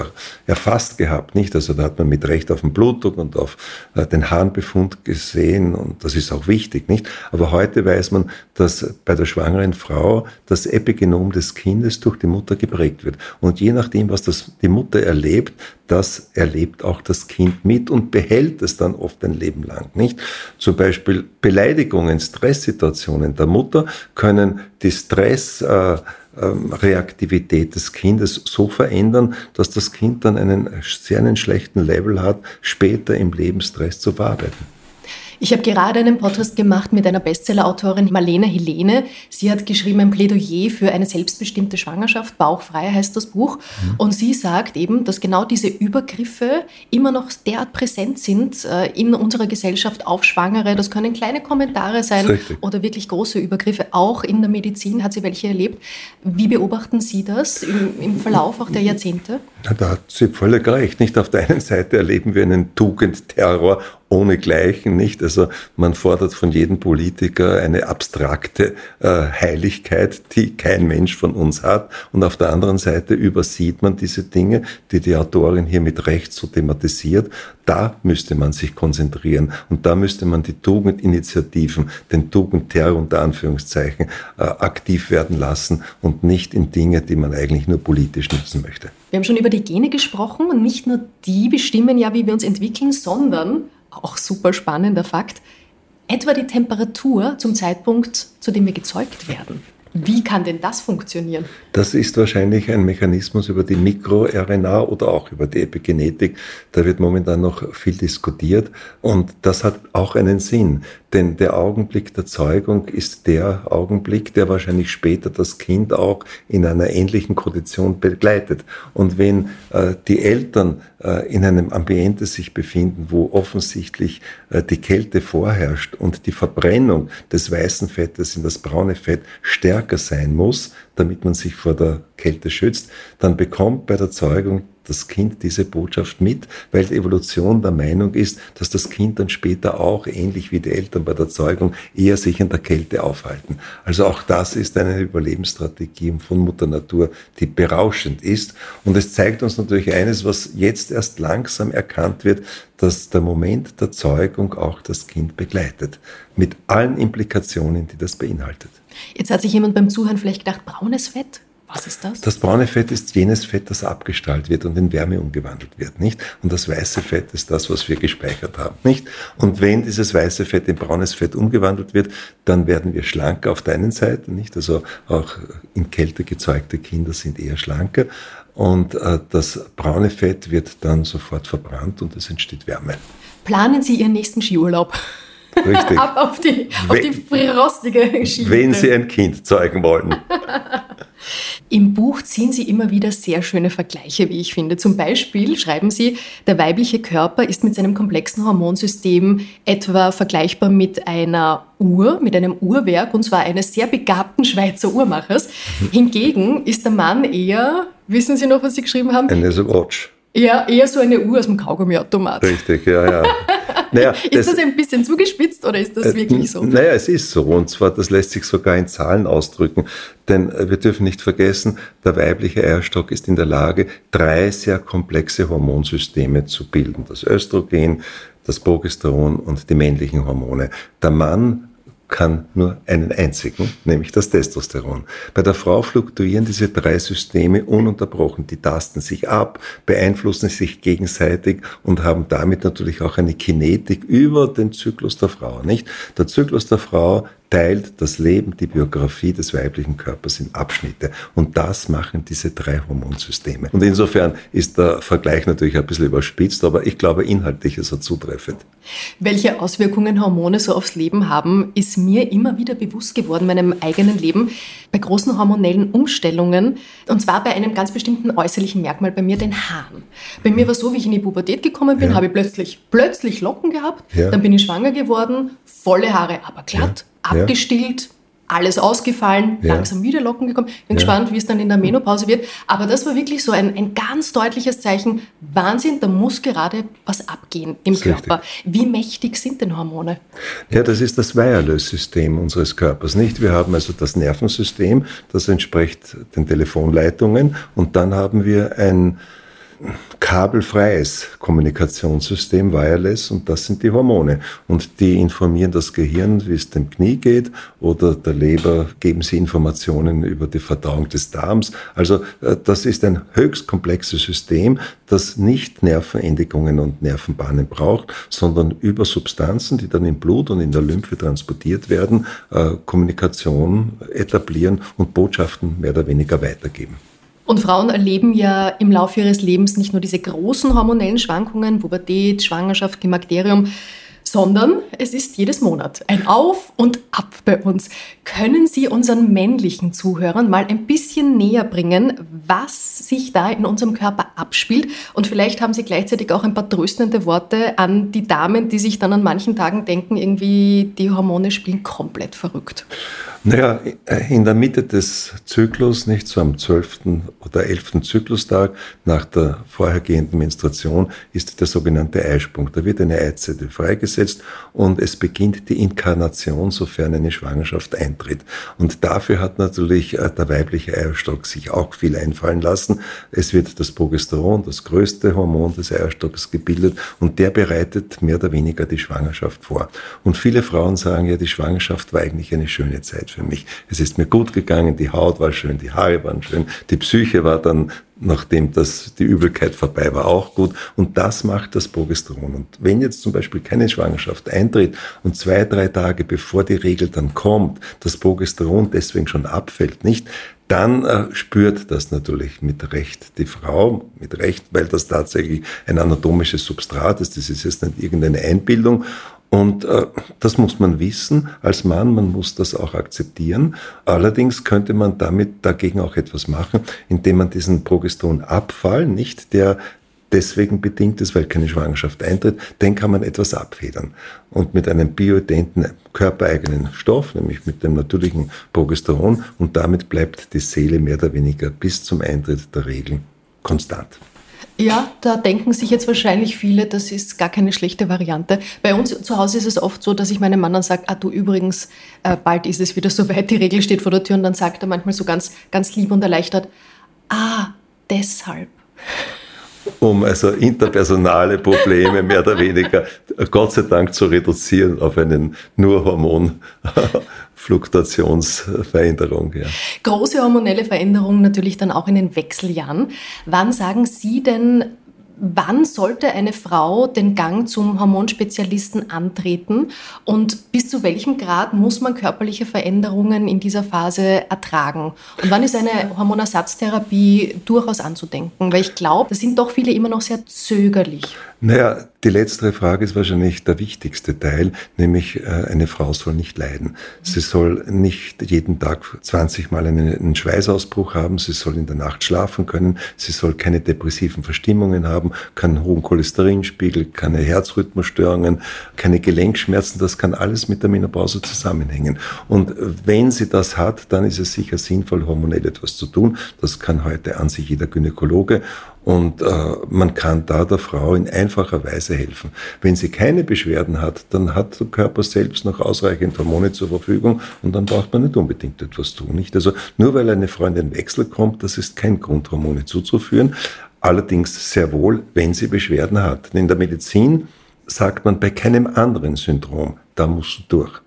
erfasst gehabt, nicht? Also da hat man mit Recht auf den Blutdruck und auf äh, den Harnbefund gesehen und das ist auch wichtig, nicht? Aber heute weiß man, dass bei der schwangeren Frau das Epigenom des Kindes durch die Mutter geprägt wird. Und je nachdem, was das die Mutter erlebt, das erlebt auch das Kind mit und behält es dann oft ein Leben lang, nicht? Zum Beispiel Beleidigungen, Stresssituationen der Mutter können die Stressreaktivität äh, des Kindes so verändern, dass das Kind dann einen sehr einen schlechten Level hat, später im Leben Stress zu verarbeiten. Ich habe gerade einen Podcast gemacht mit einer Bestsellerautorin Marlene Helene. Sie hat geschrieben ein Plädoyer für eine selbstbestimmte Schwangerschaft. Bauchfrei heißt das Buch. Mhm. Und sie sagt eben, dass genau diese Übergriffe immer noch derart präsent sind äh, in unserer Gesellschaft auf Schwangere. Das können kleine Kommentare sein oder wirklich große Übergriffe. Auch in der Medizin hat sie welche erlebt. Wie beobachten Sie das im, im Verlauf auch der Jahrzehnte? Ja, da hat sie völlig recht. Nicht auf der einen Seite erleben wir einen Tugendterror ohnegleichen, nicht? Also man fordert von jedem Politiker eine abstrakte äh, Heiligkeit, die kein Mensch von uns hat. Und auf der anderen Seite übersieht man diese Dinge, die die Autorin hier mit Recht so thematisiert. Da müsste man sich konzentrieren und da müsste man die Tugendinitiativen, den Tugendterror unter Anführungszeichen, äh, aktiv werden lassen und nicht in Dinge, die man eigentlich nur politisch nutzen möchte. Wir haben schon über die Gene gesprochen und nicht nur die bestimmen ja, wie wir uns entwickeln, sondern auch super spannender Fakt, etwa die Temperatur zum Zeitpunkt, zu dem wir gezeugt werden. Wie kann denn das funktionieren? Das ist wahrscheinlich ein Mechanismus über die MikroRNA oder auch über die Epigenetik. Da wird momentan noch viel diskutiert und das hat auch einen Sinn, denn der Augenblick der Zeugung ist der Augenblick, der wahrscheinlich später das Kind auch in einer ähnlichen Kondition begleitet. Und wenn äh, die Eltern äh, in einem Ambiente sich befinden, wo offensichtlich äh, die Kälte vorherrscht und die Verbrennung des weißen Fettes in das braune Fett stärker sein muss, damit man sich vor der Kälte schützt, dann bekommt bei der Zeugung das Kind diese Botschaft mit, weil die Evolution der Meinung ist, dass das Kind dann später auch, ähnlich wie die Eltern bei der Zeugung, eher sich in der Kälte aufhalten. Also auch das ist eine Überlebensstrategie von Mutter Natur, die berauschend ist. Und es zeigt uns natürlich eines, was jetzt erst langsam erkannt wird, dass der Moment der Zeugung auch das Kind begleitet. Mit allen Implikationen, die das beinhaltet. Jetzt hat sich jemand beim Zuhören vielleicht gedacht, braunes Fett? Was ist das? Das braune Fett ist jenes Fett, das abgestrahlt wird und in Wärme umgewandelt wird, nicht? Und das weiße Fett ist das, was wir gespeichert haben, nicht? Und wenn dieses weiße Fett in braunes Fett umgewandelt wird, dann werden wir schlanker auf der einen Seite, nicht? Also auch in Kälte gezeugte Kinder sind eher schlanker. Und äh, das braune Fett wird dann sofort verbrannt und es entsteht Wärme. Planen Sie Ihren nächsten Skiurlaub? Richtig. Ab auf die, auf die frostige Ski. Wenn Sie ein Kind zeugen wollen. Im Buch ziehen Sie immer wieder sehr schöne Vergleiche, wie ich finde. Zum Beispiel schreiben Sie, der weibliche Körper ist mit seinem komplexen Hormonsystem etwa vergleichbar mit einer Uhr, mit einem Uhrwerk, und zwar eines sehr begabten Schweizer Uhrmachers. Hingegen ist der Mann eher, wissen Sie noch, was Sie geschrieben haben? Eine Watch. Ja, eher so eine Uhr aus dem Kaugummiautomat. Richtig, ja, ja. Naja, ist das, das, ein bisschen zugespitzt oder ist das äh, wirklich so? Naja, es ist so. Und zwar, das lässt sich sogar in Zahlen ausdrücken. Denn äh, wir dürfen nicht vergessen, der weibliche Eierstock ist in der Lage, drei sehr komplexe Hormonsysteme zu bilden. Das Östrogen, das Progesteron und die männlichen Hormone. Der Mann kann nur einen einzigen, nämlich das Testosteron. Bei der Frau fluktuieren diese drei Systeme ununterbrochen. Die tasten sich ab, beeinflussen sich gegenseitig und haben damit natürlich auch eine Kinetik über den Zyklus der Frau, nicht? Der Zyklus der Frau teilt das Leben, die Biografie des weiblichen Körpers in Abschnitte. Und das machen diese drei Hormonsysteme. Und insofern ist der Vergleich natürlich ein bisschen überspitzt, aber ich glaube, inhaltlich ist er zutreffend. Welche Auswirkungen Hormone so aufs Leben haben, ist mir immer wieder bewusst geworden, meinem eigenen Leben, bei großen hormonellen Umstellungen. Und zwar bei einem ganz bestimmten äußerlichen Merkmal, bei mir den Haaren. Bei mir war so, wie ich in die Pubertät gekommen bin, ja. habe ich plötzlich, plötzlich Locken gehabt, ja. dann bin ich schwanger geworden, volle Haare, aber glatt. Ja abgestillt, alles ausgefallen, ja. langsam wieder Locken gekommen. Bin ja. gespannt, wie es dann in der Menopause wird. Aber das war wirklich so ein, ein ganz deutliches Zeichen. Wahnsinn, da muss gerade was abgehen im Körper. Richtig. Wie mächtig sind denn Hormone? Ja, das ist das Wireless-System unseres Körpers, nicht? Wir haben also das Nervensystem, das entspricht den Telefonleitungen. Und dann haben wir ein kabelfreies Kommunikationssystem, Wireless, und das sind die Hormone. Und die informieren das Gehirn, wie es dem Knie geht, oder der Leber geben sie Informationen über die Verdauung des Darms. Also äh, das ist ein höchst komplexes System, das nicht Nervenendigungen und Nervenbahnen braucht, sondern über Substanzen, die dann im Blut und in der Lymphe transportiert werden, äh, Kommunikation etablieren und Botschaften mehr oder weniger weitergeben. Und Frauen erleben ja im Laufe ihres Lebens nicht nur diese großen hormonellen Schwankungen, Pubertät, Schwangerschaft, Klimakterium, sondern es ist jedes Monat ein Auf und Ab bei uns. Können Sie unseren männlichen Zuhörern mal ein bisschen näher bringen, was sich da in unserem Körper abspielt? Und vielleicht haben Sie gleichzeitig auch ein paar tröstende Worte an die Damen, die sich dann an manchen Tagen denken, irgendwie die Hormone spielen komplett verrückt. Naja, in der Mitte des Zyklus, nicht so am 12. oder 11. Zyklustag nach der vorhergehenden Menstruation, ist der sogenannte Eisprung. Da wird eine Eizelle freigesetzt und es beginnt die Inkarnation, sofern eine Schwangerschaft eintritt. Und dafür hat natürlich äh, der weibliche Eierstock sich auch viel einfallen lassen. Es wird das Progesteron, das größte Hormon des Eierstocks, gebildet und der bereitet mehr oder weniger die Schwangerschaft vor. Und viele Frauen sagen ja, die Schwangerschaft war eigentlich eine schöne Zeit für mich. Es ist mir gut gegangen, die Haut war schön, die Haare waren schön, die Psyche war dann, nachdem das, die Übelkeit vorbei war, auch gut. Und das macht das Progesteron. Und wenn jetzt zum Beispiel keine Schwangerschaft eintritt und zwei, drei Tage bevor die Regel dann kommt, das Progesteron deswegen schon abfällt, nicht, dann äh, spürt das natürlich mit Recht die Frau, mit Recht, weil das tatsächlich ein anatomisches Substrat ist. Das ist jetzt nicht irgendeine Einbildung. Und äh, das muss man wissen als Mann, man muss das auch akzeptieren. Allerdings könnte man damit dagegen auch etwas machen, indem man diesen Progesteronabfall, nicht der deswegen bedingt ist, weil keine Schwangerschaft eintritt, den kann man etwas abfedern. Und mit einem bioidenten körpereigenen Stoff, nämlich mit dem natürlichen Progesteron, und damit bleibt die Seele mehr oder weniger bis zum Eintritt der Regeln konstant. Ja, da denken sich jetzt wahrscheinlich viele, das ist gar keine schlechte Variante. Bei uns zu Hause ist es oft so, dass ich meinem Mann dann sage, ah du übrigens, äh, bald ist es wieder soweit, die Regel steht vor der Tür und dann sagt er manchmal so ganz, ganz lieb und erleichtert, ah, deshalb um also interpersonale Probleme mehr oder weniger Gott sei Dank zu reduzieren auf einen nur Hormonfluktuationsveränderung. Ja. Große hormonelle Veränderungen natürlich dann auch in den Wechseljahren. Wann sagen Sie denn, Wann sollte eine Frau den Gang zum Hormonspezialisten antreten und bis zu welchem Grad muss man körperliche Veränderungen in dieser Phase ertragen? Und wann ist eine Hormonersatztherapie durchaus anzudenken? Weil ich glaube, da sind doch viele immer noch sehr zögerlich. Naja, die letztere Frage ist wahrscheinlich der wichtigste Teil, nämlich äh, eine Frau soll nicht leiden. Sie soll nicht jeden Tag 20 Mal einen, Schweißausbruch haben, sie soll in der Nacht schlafen können, sie soll keine depressiven Verstimmungen haben, keinen hohen Cholesterinspiegel, keine Herzrhythmusstörungen, keine Gelenkschmerzen, das kann alles mit der Menopause zusammenhängen. Und wenn sie das hat, dann ist es sicher sinnvoll, hormonell etwas zu tun. Das kann heute an sich jeder Gynäkologe. Und äh, man kann da der Frau in einfacher Weise helfen. Wenn sie keine Beschwerden hat, dann hat der Körper selbst noch ausreichend Hormone zur Verfügung und dann braucht man nicht unbedingt etwas tun. Nicht? Also nur weil eine Frau in den Wechsel kommt, das ist kein Grund, Hormone zuzuführen. Allerdings sehr wohl, wenn sie Beschwerden hat. In der Medizin sagt man bei keinem anderen Syndrom, da musst du durch.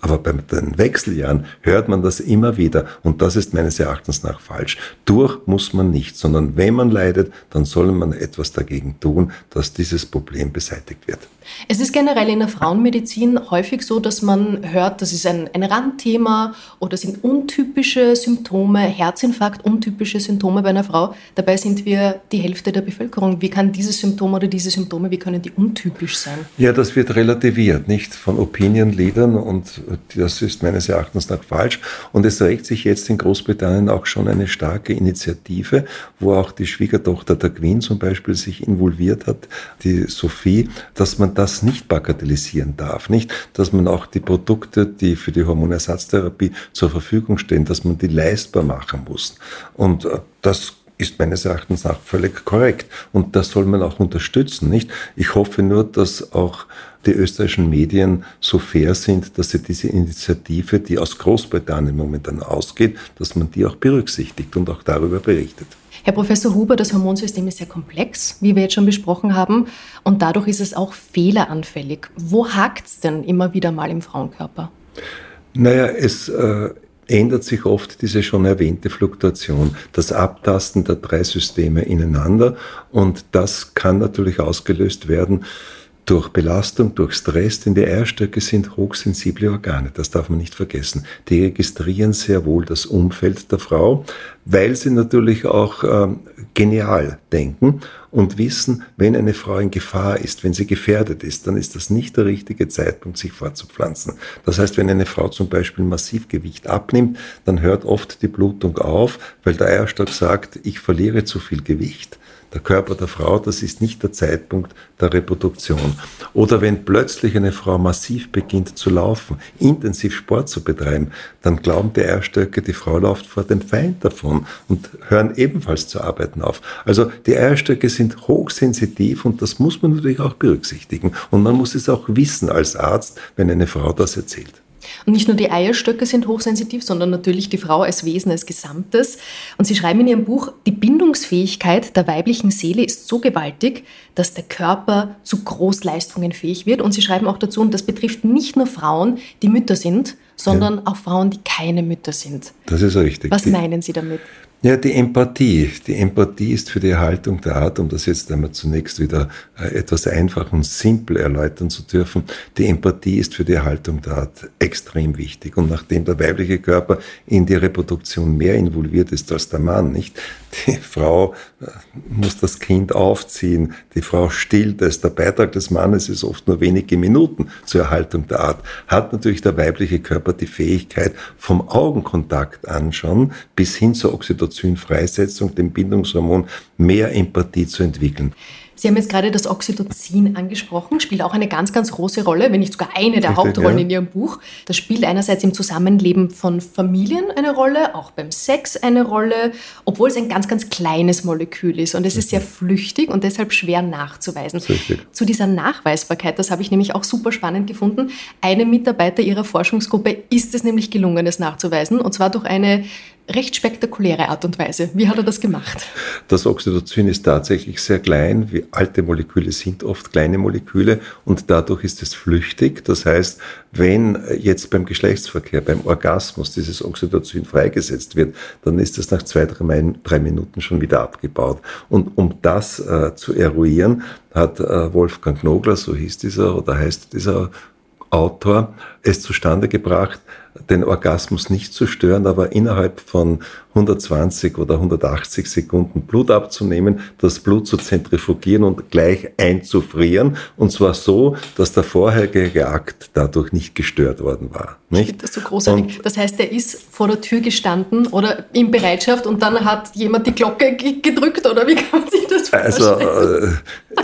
Aber bei den Wechseljahren hört man das immer wieder und das ist meines Erachtens nach falsch. Durch muss man nicht, sondern wenn man leidet, dann soll man etwas dagegen tun, dass dieses Problem beseitigt wird. Es ist generell in der Frauenmedizin häufig so, dass man hört, das ist ein, ein Randthema oder sind untypische Symptome, Herzinfarkt, untypische Symptome bei einer Frau. Dabei sind wir die Hälfte der Bevölkerung. Wie kann dieses Symptom oder diese Symptome, wie können die untypisch sein? Ja, das wird relativiert, nicht von Opinion-Leadern und das ist meines Erachtens nach falsch. Und es regt sich jetzt in Großbritannien auch schon eine starke Initiative, wo auch die Schwiegertochter der Queen zum Beispiel sich involviert hat, die Sophie, dass man das nicht bagatellisieren darf, nicht, dass man auch die Produkte, die für die Hormonersatztherapie zur Verfügung stehen, dass man die leistbar machen muss. Und äh, das ist meines Erachtens nach völlig korrekt. Und das soll man auch unterstützen, nicht? Ich hoffe nur, dass auch die österreichischen Medien so fair sind, dass sie diese Initiative, die aus Großbritannien momentan ausgeht, dass man die auch berücksichtigt und auch darüber berichtet. Herr Professor Huber, das Hormonsystem ist sehr komplex, wie wir jetzt schon besprochen haben, und dadurch ist es auch fehleranfällig. Wo hakt es denn immer wieder mal im Frauenkörper? Naja, es äh, ändert sich oft diese schon erwähnte Fluktuation, das Abtasten der drei Systeme ineinander und das kann natürlich ausgelöst werden durch Belastung, durch Stress, denn die Eierstöcke sind hochsensible Organe, das darf man nicht vergessen. Die registrieren sehr wohl das Umfeld der Frau, weil sie natürlich auch ähm, genial denken und wissen, wenn eine Frau in Gefahr ist, wenn sie gefährdet ist, dann ist das nicht der richtige Zeitpunkt, sich fortzupflanzen. Das heißt, wenn eine Frau zum Beispiel massiv Gewicht abnimmt, dann hört oft die Blutung auf, weil der Eierstock sagt, ich verliere zu viel Gewicht der Körper der Frau, das ist nicht der Zeitpunkt der Reproduktion. Oder wenn plötzlich eine Frau massiv beginnt zu laufen, intensiv Sport zu betreiben, dann glauben die Eierstöcke, die Frau läuft vor dem Feind davon und hören ebenfalls zu arbeiten auf. Also die Eierstöcke sind hochsensitiv und das muss man natürlich auch berücksichtigen. Und man muss es auch wissen als Arzt, wenn eine Frau das erzählt. Und nicht nur die Eierstöcke sind hochsensitiv, sondern natürlich die Frau als Wesen als Gesamtes. Und Sie schreiben in Ihrem Buch, die Bindungsfähigkeit der weiblichen Seele ist so gewaltig, dass der Körper zu Großleistungen fähig wird. Und Sie schreiben auch dazu, und das betrifft nicht nur Frauen, die Mütter sind, sondern ja. auch Frauen, die keine Mütter sind. Das ist richtig. Was die, meinen Sie damit? Ja, die Empathie. Die Empathie ist für die Erhaltung der Art, um das jetzt einmal zunächst wieder äh, etwas einfach und simpel erläutern zu dürfen. Die Empathie ist für die Erhaltung der Art extrem wichtig. Und nachdem der weibliche Körper in die Reproduktion mehr involviert ist als der Mann, nicht? Die Frau äh, muss das Kind aufziehen, die Frau stillt es. Der Beitrag des Mannes ist oft nur wenige Minuten zur Erhaltung der Art. Hat natürlich der weibliche Körper die Fähigkeit, vom Augenkontakt an schon bis hin zur Oxytocin-Freisetzung, dem Bindungshormon, mehr Empathie zu entwickeln. Sie haben jetzt gerade das Oxytocin angesprochen, spielt auch eine ganz, ganz große Rolle, wenn nicht sogar eine der Richtig, Hauptrollen ja. in Ihrem Buch. Das spielt einerseits im Zusammenleben von Familien eine Rolle, auch beim Sex eine Rolle, obwohl es ein ganz, ganz kleines Molekül ist und es ist sehr flüchtig und deshalb schwer nachzuweisen. Richtig. Zu dieser Nachweisbarkeit, das habe ich nämlich auch super spannend gefunden. Einem Mitarbeiter Ihrer Forschungsgruppe ist es nämlich gelungen, es nachzuweisen und zwar durch eine recht spektakuläre Art und Weise. Wie hat er das gemacht? Das Oxytocin ist tatsächlich sehr klein. Wie alte Moleküle sind oft kleine Moleküle und dadurch ist es flüchtig. Das heißt, wenn jetzt beim Geschlechtsverkehr, beim Orgasmus dieses Oxytocin freigesetzt wird, dann ist es nach zwei, drei Minuten schon wieder abgebaut. Und um das äh, zu eruieren, hat äh, Wolfgang Knogler, so hieß dieser oder heißt dieser Autor, es zustande gebracht, den Orgasmus nicht zu stören, aber innerhalb von 120 oder 180 Sekunden Blut abzunehmen, das Blut zu zentrifugieren und gleich einzufrieren. Und zwar so, dass der vorherige Akt dadurch nicht gestört worden war. Nicht? Ich finde das so großartig. Und das heißt, er ist vor der Tür gestanden oder in Bereitschaft und dann hat jemand die Glocke gedrückt oder wie kann man sich das vorstellen? Also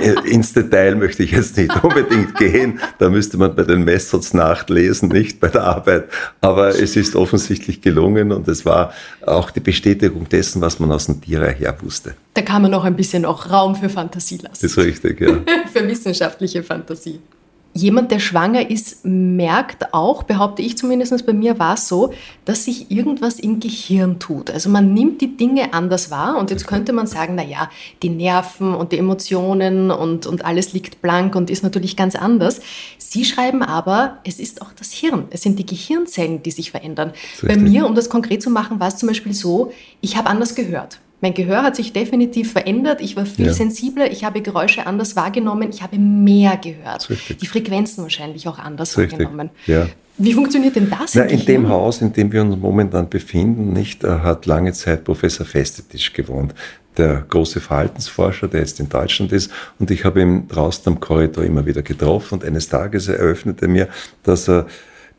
äh, ins Detail möchte ich jetzt nicht unbedingt gehen. Da müsste man bei den Messers nachlesen, nicht bei der Arbeit. Aber es ist offensichtlich gelungen und es war auch die Bestätigung dessen, was man aus dem Tier her wusste. Da kann man noch ein bisschen auch Raum für Fantasie lassen. Das ist richtig, ja. für wissenschaftliche Fantasie. Jemand, der schwanger ist, merkt auch, behaupte ich zumindest, bei mir war es so, dass sich irgendwas im Gehirn tut. Also man nimmt die Dinge anders wahr und jetzt könnte man sagen, na ja, die Nerven und die Emotionen und, und alles liegt blank und ist natürlich ganz anders. Sie schreiben aber, es ist auch das Hirn. Es sind die Gehirnzellen, die sich verändern. Bei mir, um das konkret zu machen, war es zum Beispiel so, ich habe anders gehört. Mein Gehör hat sich definitiv verändert. Ich war viel ja. sensibler. Ich habe Geräusche anders wahrgenommen. Ich habe mehr gehört. Die Frequenzen wahrscheinlich auch anders wahrgenommen. Ja. Wie funktioniert denn das? Na, in dem Haus, in dem wir uns momentan befinden, nicht, äh, hat lange Zeit Professor Festetisch gewohnt, der große Verhaltensforscher, der jetzt in Deutschland ist. Und ich habe ihn draußen am Korridor immer wieder getroffen. Und eines Tages eröffnete er mir, dass er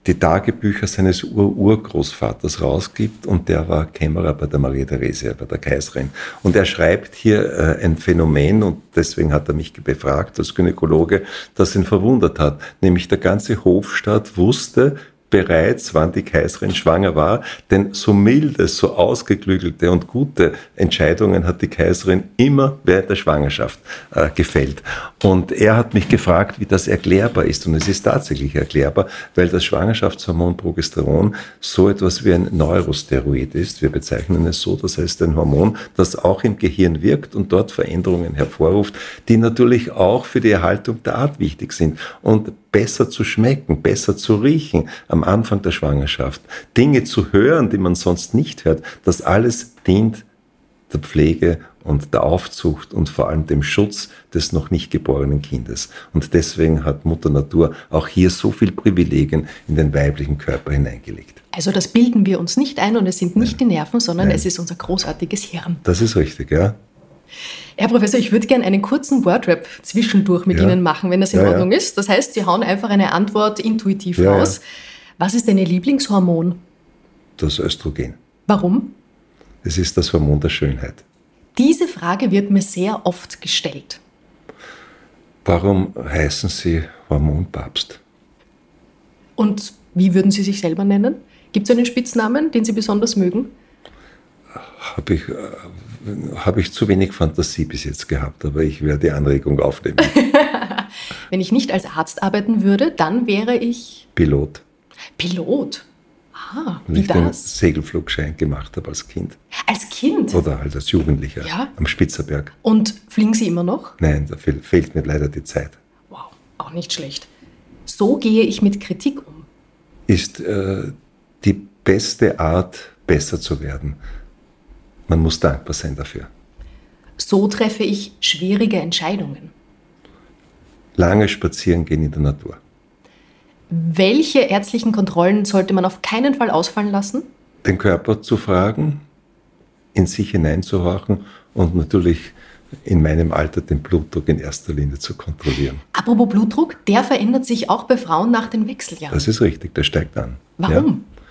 die Tagebücher seines Ur-Urgroßvaters rausgibt und der war Kämmerer bei der Maria Theresia, bei der Kaiserin. Und er schreibt hier äh, ein Phänomen und deswegen hat er mich befragt als Gynäkologe, das ihn verwundert hat. Nämlich der ganze Hofstaat wusste, bereits, wann die Kaiserin schwanger war, denn so milde, so ausgeklügelte und gute Entscheidungen hat die Kaiserin immer während der Schwangerschaft äh, gefällt. Und er hat mich gefragt, wie das erklärbar ist. Und es ist tatsächlich erklärbar, weil das Schwangerschaftshormon Progesteron so etwas wie ein Neurosteroid ist. Wir bezeichnen es so, das heißt ein Hormon, das auch im Gehirn wirkt und dort Veränderungen hervorruft, die natürlich auch für die Erhaltung der Art wichtig sind. Und besser zu schmecken, besser zu riechen am Anfang der Schwangerschaft, Dinge zu hören, die man sonst nicht hört, das alles dient der Pflege und der Aufzucht und vor allem dem Schutz des noch nicht geborenen Kindes. Und deswegen hat Mutter Natur auch hier so viel Privilegien in den weiblichen Körper hineingelegt. Also das bilden wir uns nicht ein und es sind nicht Nein. die Nerven, sondern Nein. es ist unser großartiges Hirn. Das ist richtig, ja. Herr Professor, ich würde gerne einen kurzen Wordrap zwischendurch mit ja. Ihnen machen, wenn das in ja, Ordnung ja. ist. Das heißt, Sie hauen einfach eine Antwort intuitiv raus. Was ist denn Ihr Lieblingshormon? Das Östrogen. Warum? Es ist das Hormon der Schönheit. Diese Frage wird mir sehr oft gestellt. Warum heißen Sie Hormonpapst? Und wie würden Sie sich selber nennen? Gibt es einen Spitznamen, den Sie besonders mögen? Habe ich, äh, hab ich zu wenig Fantasie bis jetzt gehabt, aber ich werde die Anregung aufnehmen. Wenn ich nicht als Arzt arbeiten würde, dann wäre ich. Pilot. Pilot? Ah, wie ich den das? Segelflugschein gemacht habe als Kind. Als Kind? Oder halt als Jugendlicher Ja. am Spitzerberg. Und fliegen Sie immer noch? Nein, da fehl, fehlt mir leider die Zeit. Wow, auch nicht schlecht. So gehe ich mit Kritik um. Ist äh, die beste Art, besser zu werden. Man muss dankbar sein dafür. So treffe ich schwierige Entscheidungen. Lange spazieren gehen in der Natur. Welche ärztlichen Kontrollen sollte man auf keinen Fall ausfallen lassen? Den Körper zu fragen, in sich hineinzuhorchen und natürlich in meinem Alter den Blutdruck in erster Linie zu kontrollieren. Apropos Blutdruck, der verändert sich auch bei Frauen nach den Wechseljahren. Das ist richtig, der steigt an. Warum? Ja?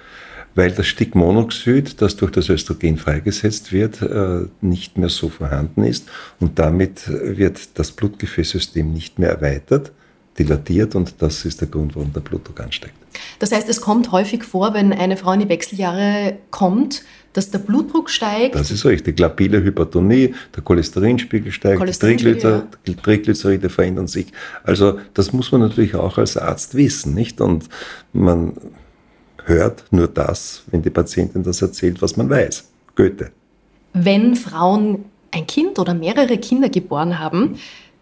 Weil das Stigmonoxid, das durch das Östrogen freigesetzt wird, äh, nicht mehr so vorhanden ist und damit wird das Blutgefäßsystem nicht mehr erweitert, dilatiert und das ist der Grund, warum der Blutdruck ansteigt. Das heißt, es kommt häufig vor, wenn eine Frau in die Wechseljahre kommt, dass der Blutdruck steigt. Das ist richtig. Labile Hypertonie, der Cholesterinspiegel steigt, Cholesterinspiegel, die Triglycer- Triglyceride verändern sich. Also das muss man natürlich auch als Arzt wissen, nicht? Und man hört nur das, wenn die Patientin das erzählt, was man weiß. Goethe. Wenn Frauen ein Kind oder mehrere Kinder geboren haben,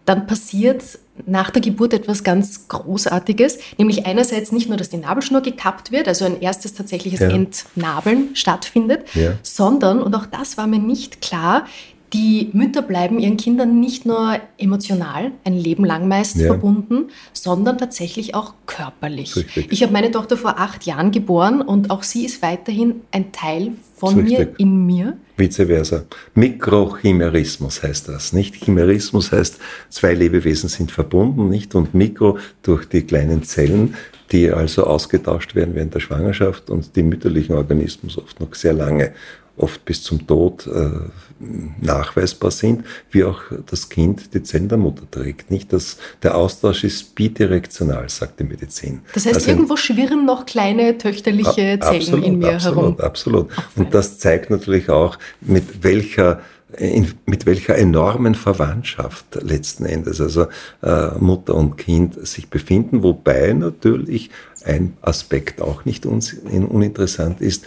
dann passiert nach der Geburt etwas ganz Großartiges, nämlich einerseits nicht nur, dass die Nabelschnur gekappt wird, also ein erstes tatsächliches Ja. Entnabeln stattfindet, Ja. sondern, und auch das war mir nicht klar, die Mütter bleiben ihren Kindern nicht nur emotional, ein Leben lang meist Ja. verbunden, sondern tatsächlich auch körperlich. Richtig. Ich habe meine Tochter vor acht Jahren geboren und auch sie ist weiterhin ein Teil von mir, in mir. Vice versa. Mikrochimerismus heißt das, nicht? Chimerismus heißt, zwei Lebewesen sind verbunden, nicht? Und Mikro durch die kleinen Zellen, die also ausgetauscht werden während der Schwangerschaft und die mütterlichen Organismus oft noch sehr lange, oft bis zum Tod äh, nachweisbar sind, wie auch das Kind die Zellen der Mutter trägt. Nicht, dass der Austausch ist bidirektional, sagt die Medizin. Das heißt, Also irgendwo schwirren noch kleine töchterliche Zellen in mir absolut, herum. Absolut. Und das zeigt natürlich auch, mit welcher in, mit welcher enormen Verwandtschaft letzten Endes also äh, Mutter und Kind sich befinden, wobei natürlich ein Aspekt auch nicht in, uninteressant ist,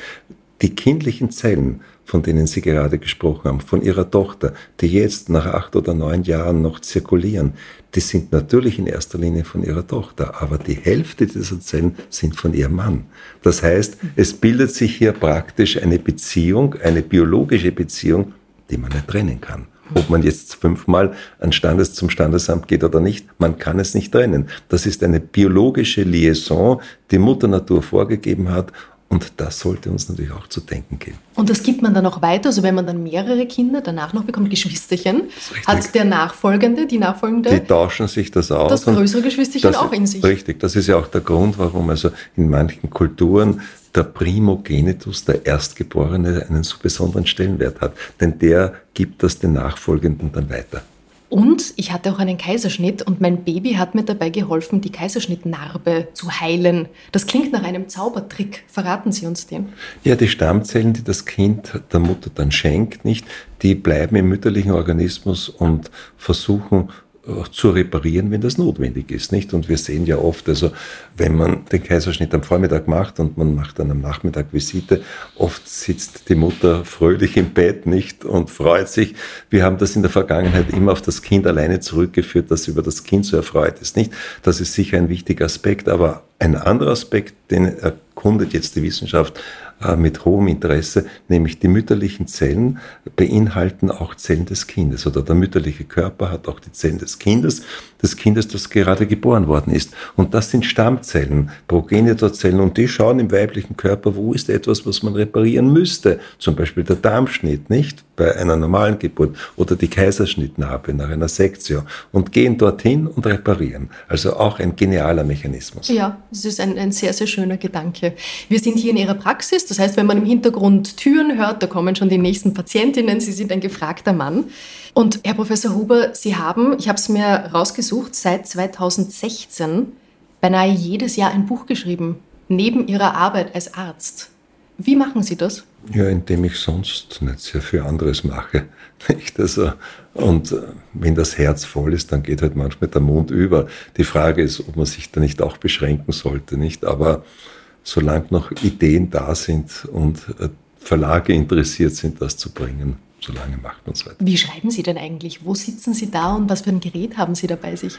die kindlichen Zellen, von denen Sie gerade gesprochen haben, von Ihrer Tochter, die jetzt nach acht oder neun Jahren noch zirkulieren, die sind natürlich in erster Linie von Ihrer Tochter, aber die Hälfte dieser Zellen sind von Ihrem Mann. Das heißt, es bildet sich hier praktisch eine Beziehung, eine biologische Beziehung, die man nicht trennen kann. Ob man jetzt fünfmal an Standes zum Standesamt geht oder nicht, man kann es nicht trennen. Das ist eine biologische Liaison, die Mutter Natur vorgegeben hat und das sollte uns natürlich auch zu denken geben. Und das gibt man dann auch weiter. Also wenn man dann mehrere Kinder danach noch bekommt, Geschwisterchen, hat der Nachfolgende, die Nachfolgende, Die tauschen sich das aus. das größere Geschwisterchen das- auch in sich. Richtig, das ist ja auch der Grund, warum also in manchen Kulturen der Primogenitus, der Erstgeborene, einen so besonderen Stellenwert hat. Denn der gibt das den Nachfolgenden dann weiter. Und ich hatte auch einen Kaiserschnitt und mein Baby hat mir dabei geholfen, die Kaiserschnittnarbe zu heilen. Das klingt nach einem Zaubertrick. Verraten Sie uns den. Ja, die Stammzellen, die das Kind der Mutter dann schenkt, nicht, die bleiben im mütterlichen Organismus und versuchen zu reparieren, wenn das notwendig ist, nicht? Und wir sehen ja oft, also wenn man den Kaiserschnitt am Vormittag macht und man macht dann am Nachmittag Visite, oft sitzt die Mutter fröhlich im Bett, nicht? Und freut sich. Wir haben das in der Vergangenheit immer auf das Kind alleine zurückgeführt, dass über das Kind so erfreut ist, nicht? Das ist sicher ein wichtiger Aspekt, aber ein anderer Aspekt, den erkundet jetzt die Wissenschaft äh, mit hohem Interesse, nämlich die mütterlichen Zellen beinhalten auch Zellen des Kindes oder der mütterliche Körper hat auch die Zellen des Kindes, des Kindes, das gerade geboren worden ist. Und das sind Stammzellen, Progenitorzellen und die schauen im weiblichen Körper, wo ist etwas, was man reparieren müsste. Zum Beispiel der Darmschnitt, nicht? Bei einer normalen Geburt oder die Kaiserschnittnarbe nach einer Sektio und gehen dorthin und reparieren. Also auch ein genialer Mechanismus. Ja, das ist ein, ein sehr, sehr schöner Gedanke. Wir sind hier in Ihrer Praxis. Das heißt, wenn man im Hintergrund Türen hört, da kommen schon die nächsten Patientinnen. Sie sind ein gefragter Mann. Und Herr Professor Huber, Sie haben, ich habe es mir rausgesucht, seit 2016 beinahe jedes Jahr ein Buch geschrieben, neben Ihrer Arbeit als Arzt. Wie machen Sie das? Ja, indem ich sonst nicht sehr viel anderes mache. Nicht? Also, und äh, wenn das Herz voll ist, dann geht halt manchmal der Mund über. Die Frage ist, ob man sich da nicht auch beschränken sollte, nicht? Aber solange noch Ideen da sind und äh, Verlage interessiert sind, das zu bringen, solange macht man es weiter. Wie schreiben Sie denn eigentlich? Wo sitzen Sie da und was für ein Gerät haben Sie da bei sich?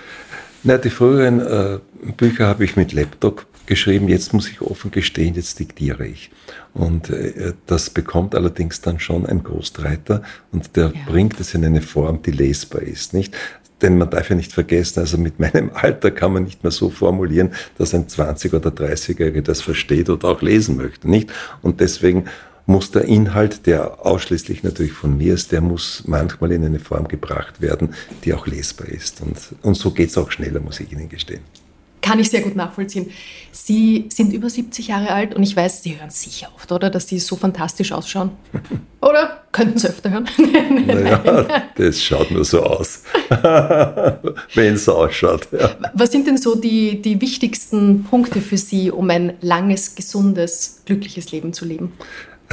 Na, die früheren äh, Bücher habe ich mit Laptop geschrieben. Jetzt muss ich offen gestehen, jetzt diktiere ich. Und äh, das bekommt allerdings dann schon ein Ghostwriter und der ja. bringt es in eine Form, die lesbar ist, nicht? Denn man darf ja nicht vergessen, also mit meinem Alter kann man nicht mehr so formulieren, dass ein 20- oder 30-Jähriger das versteht oder auch lesen möchte, nicht? Und deswegen muss der Inhalt, der ausschließlich natürlich von mir ist, der muss manchmal in eine Form gebracht werden, die auch lesbar ist. Und, und so geht es auch schneller, muss ich Ihnen gestehen. Kann ich sehr gut nachvollziehen. Sie sind über 70 Jahre alt und ich weiß, Sie hören sicher oft, oder? Dass Sie so fantastisch ausschauen. Oder könnten Sie öfter hören? naja, das schaut nur so aus. Wenn es so ausschaut. Ja. Was sind denn so die, die wichtigsten Punkte für Sie, um ein langes, gesundes, glückliches Leben zu leben?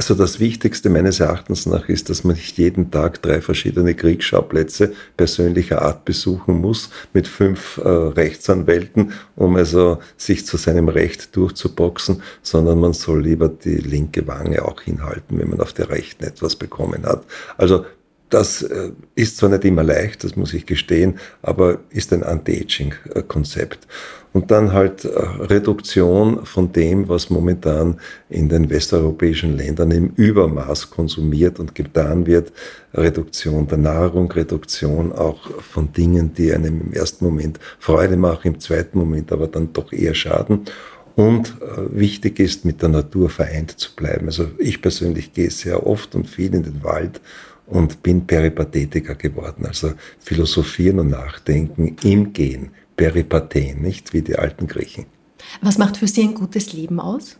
Also das Wichtigste meines Erachtens nach ist, dass man nicht jeden Tag drei verschiedene Kriegsschauplätze persönlicher Art besuchen muss mit fünf äh, Rechtsanwälten, um also sich zu seinem Recht durchzuboxen, sondern man soll lieber die linke Wange auch hinhalten, wenn man auf der rechten etwas bekommen hat. Also das äh, ist zwar nicht immer leicht, das muss ich gestehen, aber ist ein Anti-Aging-Konzept. Und dann halt äh, Reduktion von dem, was momentan in den westeuropäischen Ländern im Übermaß konsumiert und getan wird. Reduktion der Nahrung, Reduktion auch von Dingen, die einem im ersten Moment Freude machen, im zweiten Moment aber dann doch eher schaden. Und äh, wichtig ist, mit der Natur vereint zu bleiben. Also ich persönlich gehe sehr oft und viel in den Wald und bin Peripathetiker geworden. Also philosophieren und nachdenken im Gehen. Peripathien, nicht wie die alten Griechen. Was macht für Sie ein gutes Leben aus?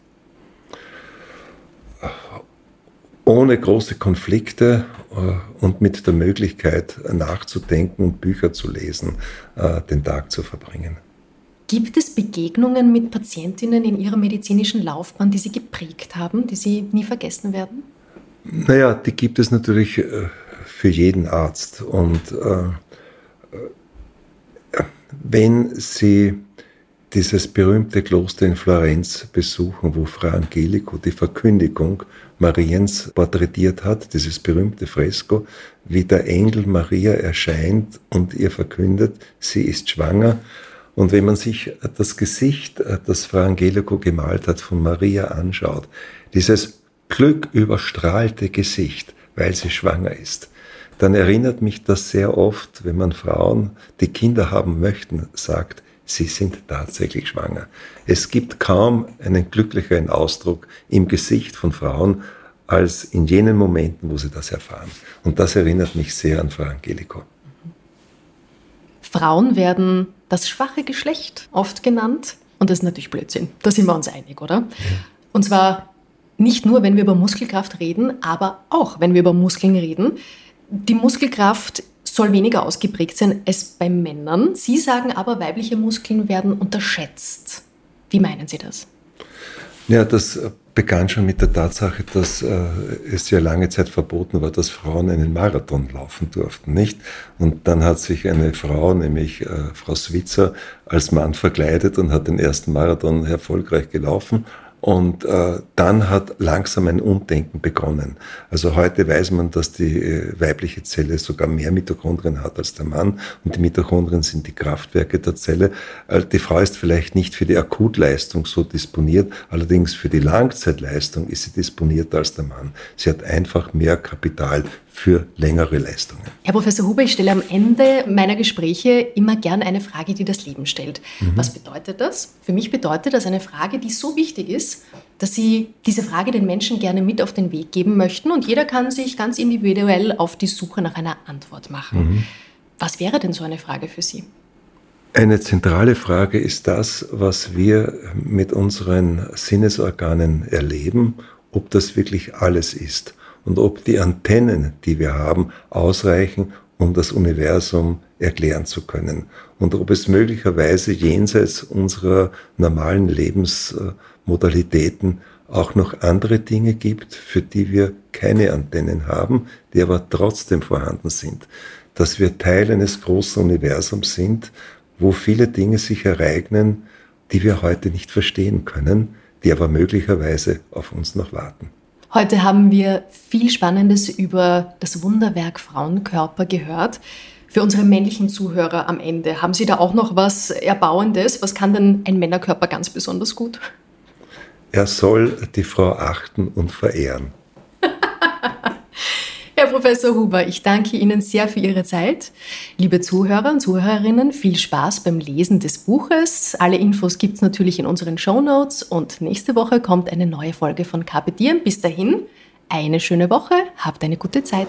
Ohne große Konflikte äh, und mit der Möglichkeit nachzudenken und Bücher zu lesen, äh, den Tag zu verbringen. Gibt es Begegnungen mit Patientinnen in Ihrer medizinischen Laufbahn, die Sie geprägt haben, die Sie nie vergessen werden? Naja, die gibt es natürlich äh, für jeden Arzt. Und äh, wenn Sie dieses berühmte Kloster in Florenz besuchen, wo Frau Angelico die Verkündigung Mariens porträtiert hat, dieses berühmte Fresko, wie der Engel Maria erscheint und ihr verkündet, sie ist schwanger. Und wenn man sich das Gesicht, das Frau Angelico gemalt hat, von Maria anschaut, dieses Glück überstrahlte Gesicht, weil sie schwanger ist, dann erinnert mich das sehr oft, wenn man Frauen, die Kinder haben möchten, sagt, sie sind tatsächlich schwanger. Es gibt kaum einen glücklicheren Ausdruck im Gesicht von Frauen als in jenen Momenten, wo sie das erfahren. Und das erinnert mich sehr an Frau Angelico. Frauen werden das schwache Geschlecht oft genannt. Und das ist natürlich Blödsinn. Da sind wir uns einig, oder? Und zwar nicht nur, wenn wir über Muskelkraft reden, aber auch, wenn wir über Muskeln reden. Die Muskelkraft soll weniger ausgeprägt sein als bei Männern. Sie sagen aber, weibliche Muskeln werden unterschätzt. Wie meinen Sie das? Ja, das begann schon mit der Tatsache, dass äh, es ja lange Zeit verboten war, dass Frauen einen Marathon laufen durften, nicht? Und dann hat sich eine Frau, nämlich äh, Frau Switzer, als Mann verkleidet und hat den ersten Marathon erfolgreich gelaufen. Und äh, dann hat langsam ein Umdenken begonnen. Also heute weiß man, dass die äh, weibliche Zelle sogar mehr Mitochondrien hat als der Mann. Und die Mitochondrien sind die Kraftwerke der Zelle. Also die Frau ist vielleicht nicht für die Akutleistung so disponiert, allerdings für die Langzeitleistung ist sie disponierter als der Mann. Sie hat einfach mehr Kapital für längere Leistungen. Herr Professor Huber, ich stelle am Ende meiner Gespräche immer gern eine Frage, die das Leben stellt. Mhm. Was bedeutet das? Für mich bedeutet das eine Frage, die so wichtig ist, dass Sie diese Frage den Menschen gerne mit auf den Weg geben möchten und jeder kann sich ganz individuell auf die Suche nach einer Antwort machen. Mhm. Was wäre denn so eine Frage für Sie? Eine zentrale Frage ist das, was wir mit unseren Sinnesorganen erleben, ob das wirklich alles ist und ob die Antennen, die wir haben, ausreichen, um das Universum erklären zu können. Und ob es möglicherweise jenseits unserer normalen Lebensmodalitäten auch noch andere Dinge gibt, für die wir keine Antennen haben, die aber trotzdem vorhanden sind. Dass wir Teil eines großen Universums sind, wo viele Dinge sich ereignen, die wir heute nicht verstehen können, die aber möglicherweise auf uns noch warten. Heute haben wir viel Spannendes über das Wunderwerk Frauenkörper gehört. Für unsere männlichen Zuhörer am Ende, haben Sie da auch noch was Erbauendes? Was kann denn ein Männerkörper ganz besonders gut? Er soll die Frau achten und verehren. Herr Professor Huber, ich danke Ihnen sehr für Ihre Zeit. Liebe Zuhörer und Zuhörerinnen, viel Spaß beim Lesen des Buches. Alle Infos gibt es natürlich in unseren Show Notes und nächste Woche kommt eine neue Folge von Carpe Diem. Bis dahin, eine schöne Woche, habt eine gute Zeit.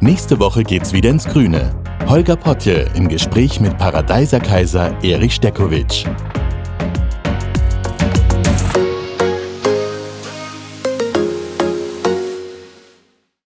Nächste Woche geht's wieder ins Grüne. Holger Potje im Gespräch mit Paradeiser Kaiser Erich Stekowitsch.